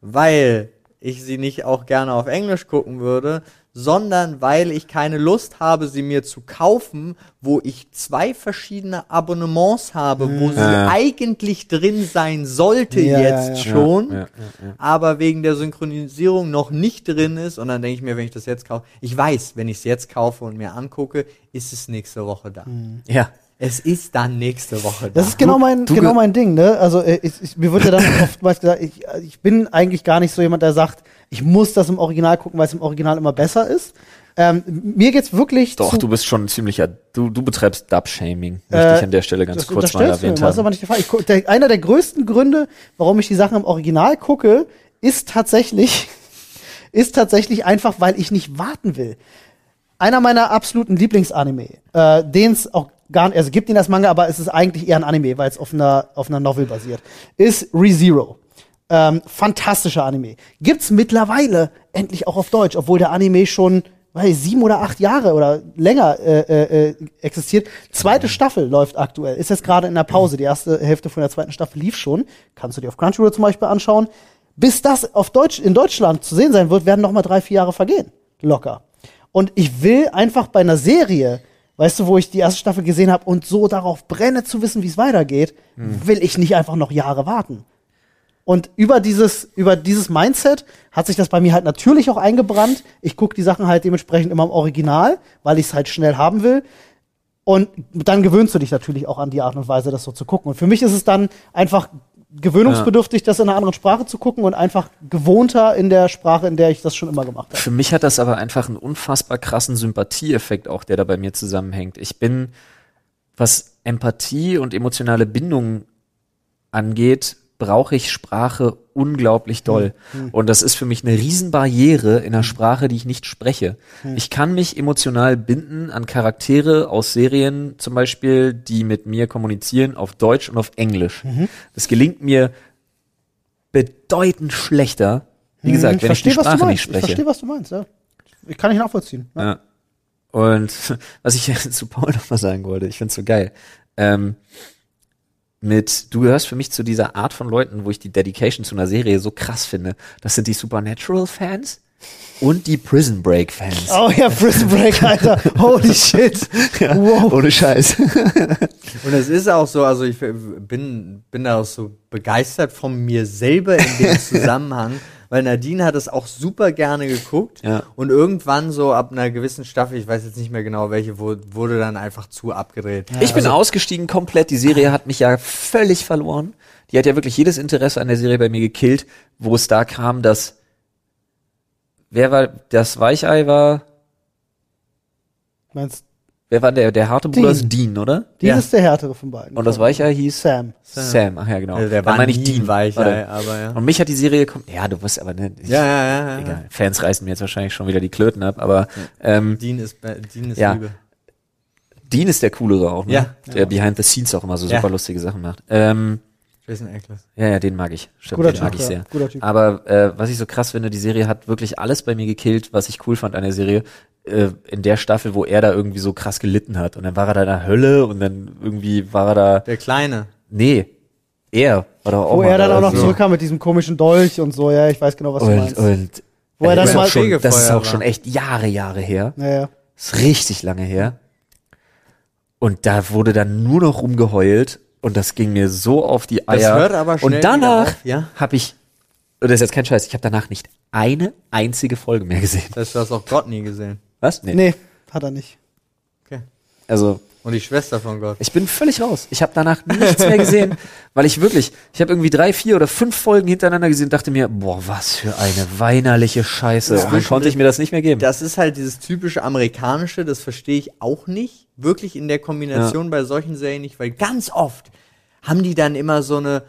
weil ich sie nicht auch gerne auf Englisch gucken würde, sondern weil ich keine Lust habe, sie mir zu kaufen, wo ich zwei verschiedene Abonnements habe, wo sie Ja. eigentlich drin sein sollte Ja, jetzt ja, ja. schon, Ja, ja, aber wegen der Synchronisierung noch nicht drin ist. Und dann denke ich mir, wenn ich das jetzt kaufe, ich weiß, wenn ich es jetzt kaufe und mir angucke, ist es nächste Woche da. ja. Es ist dann nächste Woche da. Das ist genau mein, du genau ge- mein Ding, ne? Also äh, ich, ich, mir wird ja dann oftmals gesagt, ich, äh, ich bin eigentlich gar nicht so jemand, der sagt, ich muss das im Original gucken, weil es im Original immer besser ist. Ähm, mir geht's wirklich Doch, zu, du bist schon ein ziemlicher, du, du betreibst Dub-Shaming, möchte Äh, ich an der Stelle ganz das kurz mal du mir, erwähnt Das ist aber haben. nicht der Fall. Ich, guck- der, einer der größten Gründe, warum ich die Sachen im Original gucke, ist tatsächlich, (laughs) ist tatsächlich einfach, weil ich nicht warten will. Einer meiner absoluten Lieblingsanime, äh, den es auch gar nicht, also gibt ihn als Manga, aber es ist eigentlich eher ein Anime, weil es auf einer, auf einer Novel basiert, ist ReZero. Ähm, fantastischer Anime. Gibt's mittlerweile endlich auch auf Deutsch, obwohl der Anime schon weiß ich, sieben oder acht Jahre oder länger äh, äh, äh, existiert. Zweite Staffel läuft aktuell, ist jetzt gerade in der Pause. Die erste Hälfte von der zweiten Staffel lief schon. Kannst du dir auf Crunchyroll zum Beispiel anschauen. Bis das auf Deutsch in Deutschland zu sehen sein wird, werden noch mal drei, vier Jahre vergehen. Locker. Und ich will einfach bei einer Serie, weißt du, wo ich die erste Staffel gesehen habe und so darauf brenne zu wissen, wie es weitergeht, will ich nicht einfach noch Jahre warten. Und über dieses, über dieses Mindset hat sich das bei mir halt natürlich auch eingebrannt. Ich gucke die Sachen halt dementsprechend immer im Original, weil ich es halt schnell haben will. Und dann gewöhnst du dich natürlich auch an die Art und Weise, das so zu gucken. Und für mich ist es dann einfach gewöhnungsbedürftig, das in einer anderen Sprache zu gucken und einfach gewohnter in der Sprache, in der ich das schon immer gemacht habe. Für mich hat das aber einfach einen unfassbar krassen Sympathieeffekt auch, der da bei mir zusammenhängt. Ich bin, was Empathie und emotionale Bindung angeht, brauche ich Sprache unglaublich doll. Und das ist für mich eine Riesenbarriere in einer Sprache, die ich nicht spreche. Ich kann mich emotional binden an Charaktere aus Serien zum Beispiel, die mit mir kommunizieren auf Deutsch und auf Englisch. Das gelingt mir bedeutend schlechter, wie gesagt, wenn ich die verstehe, was du Sprache nicht meinst. Ich spreche. verstehe, was du meinst, ja. Ich kann ich nachvollziehen. Ja. Ja. Und (laughs) was ich (laughs) zu Paul noch mal sagen wollte, ich find's so geil. Ähm, mit, du gehörst für mich zu dieser Art von Leuten, wo ich die Dedication zu einer Serie so krass finde. Das sind die Supernatural-Fans und die Prison Break-Fans. Oh ja, Prison Break, Alter. Holy shit. (laughs) Wow. Ohne Scheiß. (laughs) Und es ist auch so, also ich bin, bin da auch so begeistert von mir selber in dem (laughs) Zusammenhang, weil Nadine hat es auch super gerne geguckt Ja. und irgendwann so ab einer gewissen Staffel, ich weiß jetzt nicht mehr genau welche, wurde dann einfach zu abgedreht. Ich bin ausgestiegen komplett. Die Serie hat mich ja völlig verloren. Die hat ja wirklich jedes Interesse an der Serie bei mir gekillt, wo es da kam, dass wer war das Weichei war, Meinst wer war der der harte Bruder Dean. ist Dean, oder? die Ja. ist der härtere von beiden. Und das Weichei hieß Sam. Sam. Ach ja, genau. Also der war meine ich Dean. weich, Warte. aber ja. Und mich hat die Serie ja, du wirst aber ne, ich, Ja, ja, ja, ja. egal. Fans reißen mir jetzt wahrscheinlich schon wieder die Klöten ab, aber ähm, Dean ist, Dean ist Ja. Liebe. Dean ist der coolere auch, ne? Ja. Der behind the scenes auch immer so Ja. super lustige Sachen macht. Ähm, Jason Eccles. Ja, ja, den mag ich. Stimmt, Guter den mag Typ, ich ja. sehr. Guter Typ. Aber äh, was ich so krass finde, die Serie hat wirklich alles bei mir gekillt, was ich cool fand an der Serie. Äh, in der Staffel, wo er da irgendwie so krass gelitten hat. Und dann war er da in der Hölle und dann irgendwie war er da. Der Kleine. Nee, er war doch auch Wo er dann da auch noch so. zurückkam mit diesem komischen Dolch und so, ja, ich weiß genau, was du Und, meinst. und Wo er dann das, mal- ist schon, das ist auch schon echt Jahre, Jahre her. ja, ja. Das ist richtig lange her. Und da wurde dann nur noch rumgeheult und das ging mir so auf die Das Eier. hört aber schnell und danach auf, ja? habe ich, und das ist jetzt kein Scheiß, ich habe danach nicht eine einzige Folge mehr gesehen. Das heißt, du hast auch Gott nie gesehen. Was? Nee. Nee, hat er nicht. Okay. Also Und die Schwester von Gott. ich bin völlig raus. Ich habe danach nichts mehr gesehen, (laughs) weil ich wirklich, ich habe irgendwie drei, vier oder fünf Folgen hintereinander gesehen und dachte mir, boah, was für eine weinerliche Scheiße. und dann konnte ich mir das nicht mehr geben. Das ist halt dieses typische amerikanische, das verstehe ich auch nicht. Wirklich in der Kombination bei solchen Serien nicht, weil ganz oft haben die dann immer so eine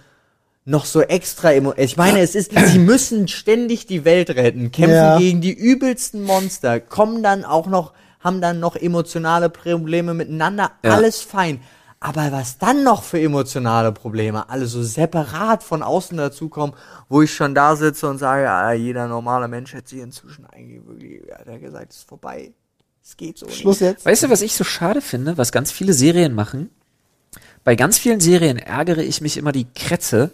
noch so extra Emo Ich meine, es ist, sie müssen ständig die Welt retten, kämpfen Ja. gegen die übelsten Monster, kommen dann auch noch, haben dann noch emotionale Probleme miteinander, Ja. alles fein. Aber was dann noch für emotionale Probleme, alle so separat von außen dazukommen, wo ich schon da sitze und sage, ah, jeder normale Mensch hätte sich inzwischen eigentlich wirklich, ja, der hat gesagt, es ist vorbei. Es geht so Schluss nicht. jetzt. Weißt du, was ich so schade finde, was ganz viele Serien machen? Bei ganz vielen Serien ärgere ich mich immer die Kretze,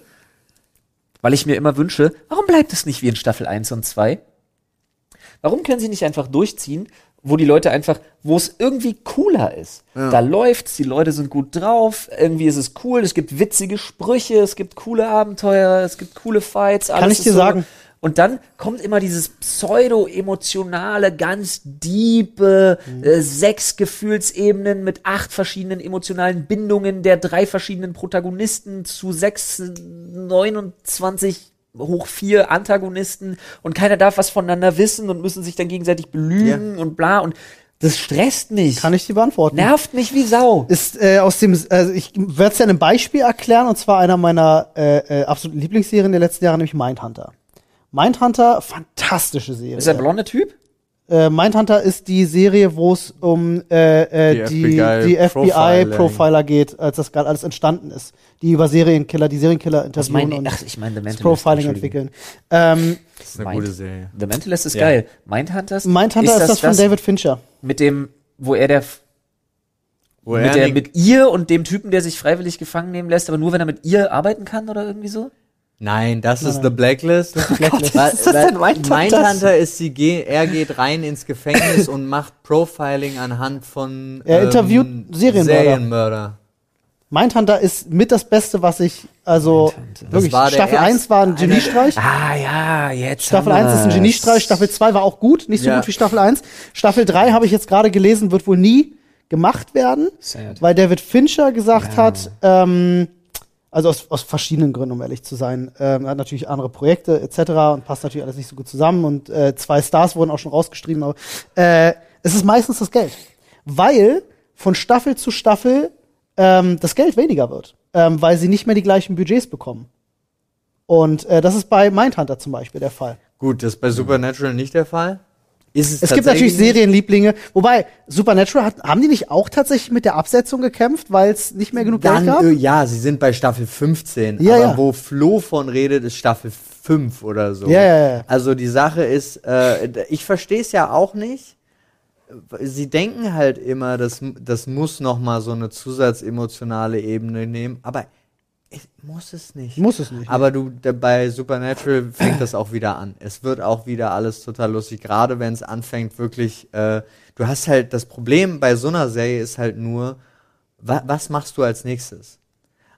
weil ich mir immer wünsche, warum bleibt es nicht wie in Staffel 1 und 2? Warum können sie nicht einfach durchziehen, wo die Leute einfach, wo es irgendwie cooler ist? Da läuft's, die Leute sind gut drauf, irgendwie ist es cool, es gibt witzige Sprüche, es gibt coole Abenteuer, es gibt coole Fights. Alles ich ist dir sagen. Und dann kommt immer dieses pseudo-emotionale, ganz diepe, Mhm. äh, sechs Gefühlsebenen mit acht verschiedenen emotionalen Bindungen der drei verschiedenen Protagonisten zu sechs, äh, 29 hoch vier Antagonisten und keiner darf was voneinander wissen und müssen sich dann gegenseitig belügen und bla und das stresst mich. Kann ich dir beantworten. Nervt mich wie Sau. ist äh, aus dem, also ich werde es ja in einem Beispiel erklären, und zwar einer meiner äh, äh, absoluten Lieblingsserien der letzten Jahre, nämlich Mindhunter. Mindhunter, fantastische Serie. Ist der blonde Typ? äh, Mindhunter ist die Serie, wo es um äh, äh, Die die, FBI. FBI-Profiler geht, als das gerade alles entstanden ist. Die über Serienkiller, die Serienkiller interviewen mein, und ach, ich meine The das Mentalist. Profiling entwickeln. Ähm, Das ist eine Meint- gute Serie. The Mentalist ist Ja. geil. Mindhunters? Mindhunter ist, das, von David Fincher. Mit dem, wo er der, Wo mit, er der, mit ihr und dem Typen, der sich freiwillig gefangen nehmen lässt, aber nur wenn er mit ihr arbeiten kann oder irgendwie so? Nein, das ist nein. The Blacklist. Blacklist. (laughs) Weil- ist das denn Mindhunter? Mindhunter ist sie ge er geht rein ins Gefängnis und macht Profiling anhand von Er interviewt Serienmörder. Serienmörder. Mindhunter ist mit das Beste, was ich, also Mindhunter. wirklich, Staffel erste- 1 war ein Geniestreich. Ah, ja, jetzt. Staffel haben 1 ist ein. Geniestreich, Staffel 2 war auch gut, nicht so Ja. gut wie Staffel 1. Staffel 3 habe ich jetzt gerade gelesen, wird wohl nie gemacht werden, Sad. weil David Fincher gesagt Ja. hat, ähm, also aus, aus verschiedenen Gründen, um ehrlich zu sein, ähm, er hat natürlich andere Projekte etc. und passt natürlich alles nicht so gut zusammen und äh, zwei Stars wurden auch schon rausgeschrieben, aber äh, es ist meistens das Geld, weil von Staffel zu Staffel ähm, das Geld weniger wird, ähm, weil sie nicht mehr die gleichen Budgets bekommen. Und äh, das ist bei Mindhunter zum Beispiel der Fall. Gut, das ist bei Supernatural nicht der Fall. Es Es gibt natürlich Serienlieblinge, wobei Supernatural hat, haben die nicht auch tatsächlich mit der Absetzung gekämpft, weil es nicht mehr genug Dann, Geld gab? äh, ja, sie sind bei Staffel 15. Ja, aber ja. wo Flo von redet, ist Staffel 5 oder so. Ja, ja, ja. Also die Sache ist, äh, ich verstehe es ja auch nicht. Sie denken halt immer, das, das muss noch mal so eine zusatzemotionale Ebene nehmen, aber es muss es nicht. Muss es nicht. Aber du, bei Supernatural fängt das auch wieder an. Es wird auch wieder alles total lustig, gerade wenn es anfängt wirklich, äh, du hast halt, das Problem bei so einer Serie ist halt nur, wa was machst du als nächstes?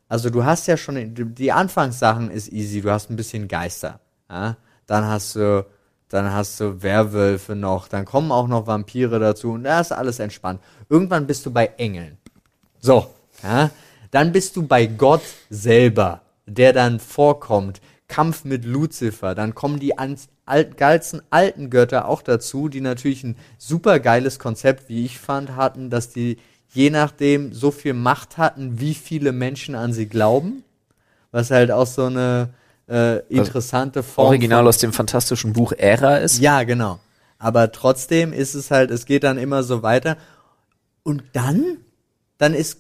Also du hast ja schon, die- die Anfangssachen ist easy, du hast ein bisschen Geister, ja? dann hast du, dann hast du Werwölfe noch, dann kommen auch noch Vampire dazu und da ist alles entspannt. Irgendwann bist du bei Engeln. So, ja, dann bist du bei Gott selber, der dann vorkommt. Kampf mit Luzifer, dann kommen die ganzen alten Götter auch dazu, die natürlich ein super geiles Konzept, wie ich fand, hatten, dass die je nachdem so viel Macht hatten, wie viele Menschen an sie glauben. Was halt auch so eine äh, interessante Form Original aus dem fantastischen Buch Ära ist. ja, genau. Aber trotzdem ist es halt, es geht dann immer so weiter. Und dann, dann ist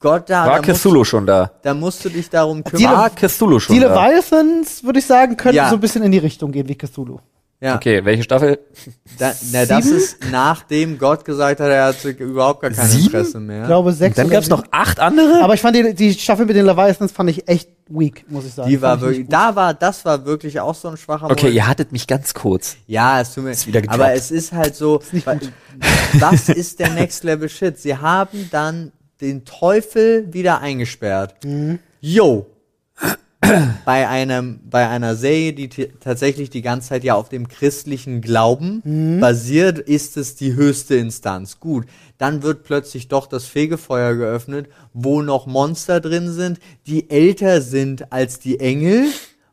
Gott da. War da musst, Cthulhu schon da? da musst du dich darum Die kümmern. War Cthulhu schon Die da? Leviathans, würde ich sagen, könnten Ja. so ein bisschen in die Richtung gehen wie Cthulhu. Ja, Okay, welche Staffel? da, na, das ist nachdem Gott gesagt hat, er hat überhaupt gar kein Sieben? Interesse mehr. Ich glaube sechs. Dann oder gab's sieben. noch acht andere? Aber ich fand die, die Staffel mit den Leviathans fand ich echt weak, muss ich sagen. Die war wirklich, da war, das war wirklich auch so ein schwacher Okay, Moment. ihr hattet mich ganz kurz. Ja, es tut mir, Ist wieder gedroppt. aber es ist halt so, wa- (laughs) das ist der Next Level Shit. Sie haben dann den Teufel wieder eingesperrt. Mhm. Yo. bei einem, bei einer Serie, die tatsächlich die ganze Zeit ja auf dem christlichen Glauben Mhm. basiert, ist es die höchste Instanz. Gut. Dann wird plötzlich doch das Fegefeuer geöffnet, wo noch Monster drin sind, die älter sind als die Engel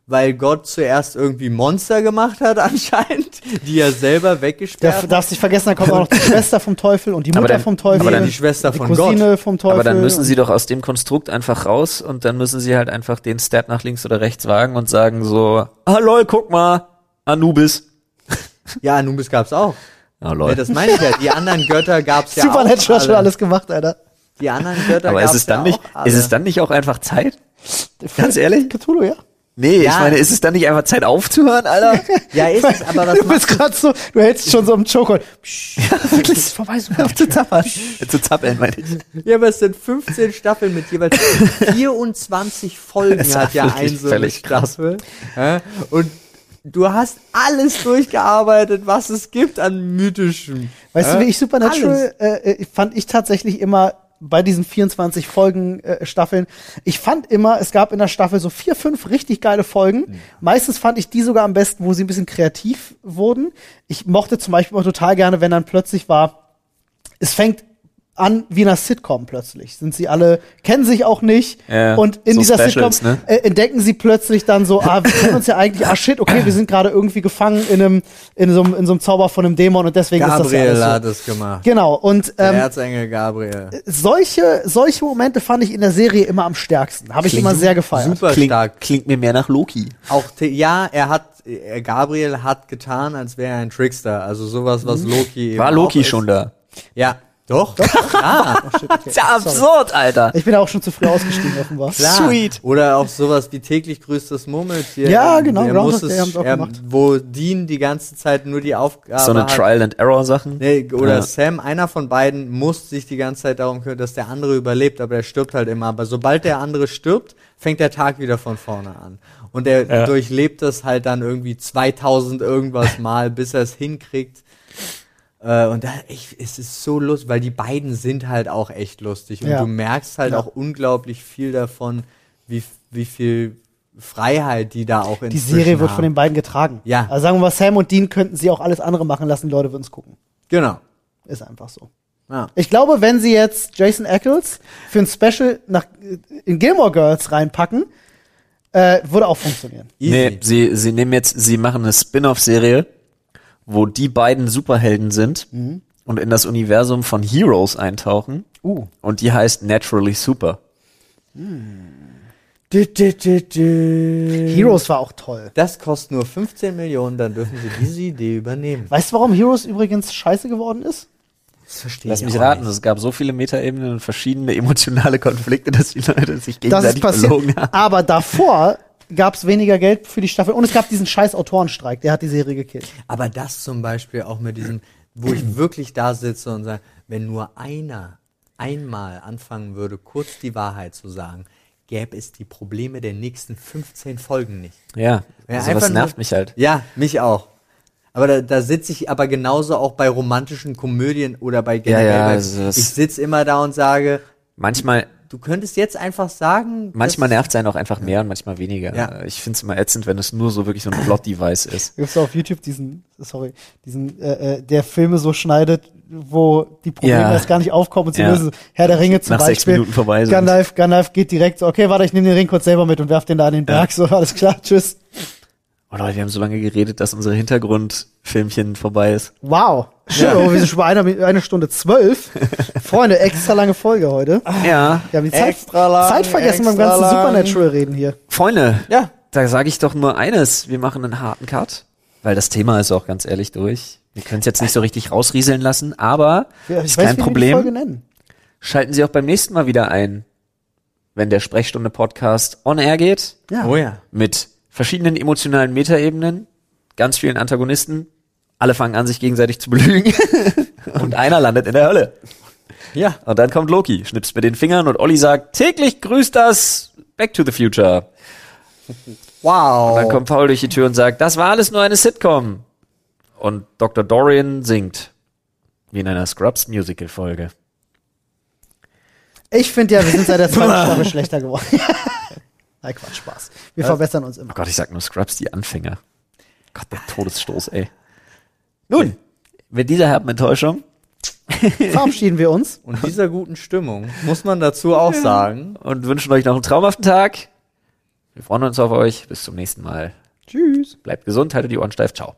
weil Gott zuerst irgendwie Monster gemacht hat (laughs) anscheinend, die er selber weggesperrt hat. darfst nicht vergessen, da kommt auch noch die (laughs) Schwester vom Teufel und die Aber Mutter dann- vom Teufel. aber dann die Schwester die von Cousine vom Teufel. Aber dann müssen sie doch aus dem Konstrukt einfach raus und dann müssen sie halt einfach den Step nach links oder rechts wagen und sagen so, ah lol, guck mal, Anubis. (laughs) Ja, Anubis gab's auch. Ah Ja, lol. das meine ich ja. Die anderen Götter gab's ja Supernatural auch. hat schon alle. alles gemacht, Alter. Die anderen Götter Aber gab's ist es dann ja nicht, auch alle. ist es dann nicht auch einfach Zeit? Ganz ehrlich? Cthulhu, ja. Nee, ich Ja. meine, ist es dann nicht einfach Zeit aufzuhören, Alter? (laughs) Ja, ist es, aber was (laughs) Du bist gerade so, du hältst schon so im Choke. ja, (laughs) wirklich. Ist vorbei, so auf zu zappeln. zu zappeln, meine ich. Ja, aber es sind 15 Staffeln mit jeweils 24 Folgen Das hat ja ein so völlig krass. Ja? Und du hast alles durchgearbeitet, was es gibt an mythischen. Weißt Äh, du, wie ich Supernatural äh, äh, fand ich tatsächlich immer bei diesen 24 Folgen äh, Staffeln. Ich fand immer, es gab in der Staffel so vier, fünf richtig geile Folgen. Meistens fand ich die sogar am besten, wo sie ein bisschen kreativ wurden. Ich mochte zum Beispiel auch total gerne, wenn dann plötzlich war, es fängt an wie in einer Sitcom plötzlich. Sind sie alle, kennen sich auch nicht. Ja, und in so dieser Specials, Sitcom ne? äh, entdecken sie plötzlich dann so, ah, wir kennen uns ja eigentlich, ah shit, okay, wir sind gerade irgendwie gefangen in einem, in so einem, in so einem Zauber von einem Dämon und deswegen ist das ja Gabriel alles hat so. es gemacht. Genau, und Der ähm, Erzengel Gabriel. solche, solche Momente fand ich in der Serie immer am stärksten. Habe ich immer sehr gefeiert. Super Klingt, stark. klingt mir mehr nach Loki. Auch ja, er hat äh, Gabriel hat getan, als wäre er ein Trickster. Also sowas, was Loki eben War Loki ist. schon da? Ja, doch. Ja, (laughs) Oh, shit, okay. Ist ja Sorry. absurd, Alter. Ich bin auch schon zu früh ausgestiegen, offenbar. klar. Sweet. Oder auch sowas wie täglich grüßt das Murmeltier. Ja, Ähm, genau, er muss es, auch er, gemacht. Wo Dean die ganze Zeit nur die Aufgabe So eine hat. Trial and Error Sachen. Nee, oder Ja. Sam, einer von beiden, muss sich die ganze Zeit darum kümmern, dass der andere überlebt, aber er stirbt halt immer. Aber sobald der andere stirbt, fängt der Tag wieder von vorne an. Und er Ja. durchlebt das halt dann irgendwie 2000 irgendwas Mal, bis er es hinkriegt. Äh, und da, ich, es ist so lustig, weil die beiden sind halt auch echt lustig. Und Ja. du merkst halt Ja. auch unglaublich viel davon, wie, wie viel Freiheit die da auch in Die Serie wird von den beiden getragen. Ja. Also sagen wir mal, Sam und Dean könnten sie auch alles andere machen lassen, die Leute würden es gucken. Genau. Ist einfach so. Ja. Ich glaube, wenn sie jetzt Jason Ackles für ein Special nach, in Gilmore Girls reinpacken, äh, würde auch funktionieren. Easy. Nee, sie, sie nehmen jetzt, sie machen eine Spin-off-Serie, wo die beiden Superhelden sind und in das Universum von Heroes eintauchen. Uh. Und die heißt Naturally Super. Heroes war auch toll. Das kostet nur 15 Millionen, dann dürfen sie diese Idee übernehmen. Weißt du, warum Heroes übrigens scheiße geworden ist? Das verstehe Lass mich raten, es gab so viele Metaebenen und verschiedene emotionale Konflikte, dass die Leute sich Das ist gegenseitig passiert. belogen haben. Aber davor gab es weniger Geld für die Staffel und es gab diesen scheiß Autorenstreik, der hat die Serie gekillt. Aber das zum Beispiel auch mit diesem, wo ich wirklich da sitze und sage, wenn nur einer einmal anfangen würde, kurz die Wahrheit zu sagen, gäbe es die Probleme der nächsten 15 Folgen nicht. Ja, Ja, also einfach was nur- nervt mich halt. Ja, mich auch. Aber da, da sitze ich aber genauso auch bei romantischen Komödien oder bei generell. ja, bei, also das- ich sitze immer da und sage, Manchmal, du könntest jetzt einfach sagen. manchmal nervt es einen auch einfach mehr und manchmal weniger. Ja. Ich finde es immer ätzend, wenn es nur so wirklich so ein Plot-Device ist. (laughs) Gibt's auf YouTube diesen, sorry, diesen, äh, äh, der Filme so schneidet, wo die Probleme Ja. erst gar nicht aufkommen und sie Ja. lösen. Herr der Ringe zum Nach sechs Beispiel. Minuten vorbei. Gandalf, Gandalf geht direkt so, okay, warte, ich nehme den Ring kurz selber mit und werf den da an den Berg. (laughs) So, alles klar, tschüss. Oh Leute, wir haben so lange geredet, dass unsere Hintergrundfilmchen vorbei ist. Wow. Schön, oh, wir sind schon bei einer, eine Stunde zwölf. (laughs) Freunde, extra lange Folge heute. Ja. Wir haben die Zeit, Extra lang, Zeit vergessen beim ganzen lang. Supernatural reden hier. Freunde, Ja. da sage ich doch nur eines. Wir machen einen harten Cut, weil das Thema ist auch ganz ehrlich durch. Wir können es jetzt nicht so richtig rausrieseln lassen, aber Ich ist weiß, kein wie wir die Folge Problem. nennen. Schalten Sie auch beim nächsten Mal wieder ein, wenn der Sprechstunde-Podcast on air geht, Ja. Oh ja. mit verschiedenen emotionalen Metaebenen, ganz vielen Antagonisten. Alle fangen an, sich gegenseitig zu belügen. (laughs) und einer landet in der Hölle. Ja. Und dann kommt Loki, schnipst mit den Fingern und Olli sagt, täglich grüßt das Back to the Future. Wow. Und dann kommt Paul durch die Tür und sagt, das war alles nur eine Sitcom. Und Dr. Dorian singt. Wie in einer Scrubs Musical Folge. Ich finde ja, wir sind seit der (laughs) zweiten Staffel schlechter geworden. (laughs) Nein, Quatsch, Spaß. Wir verbessern uns immer. Oh Gott, ich sag nur Scrubs, die Anfänger. Gott, der Todesstoß, ey. Nun, mit dieser herben Enttäuschung (laughs) Verabschieden wir uns. Und dieser guten Stimmung muss man dazu auch sagen. und wünschen euch noch einen traumhaften Tag. Wir freuen uns auf euch. Bis zum nächsten Mal. Tschüss. Bleibt gesund, haltet die Ohren steif. Ciao.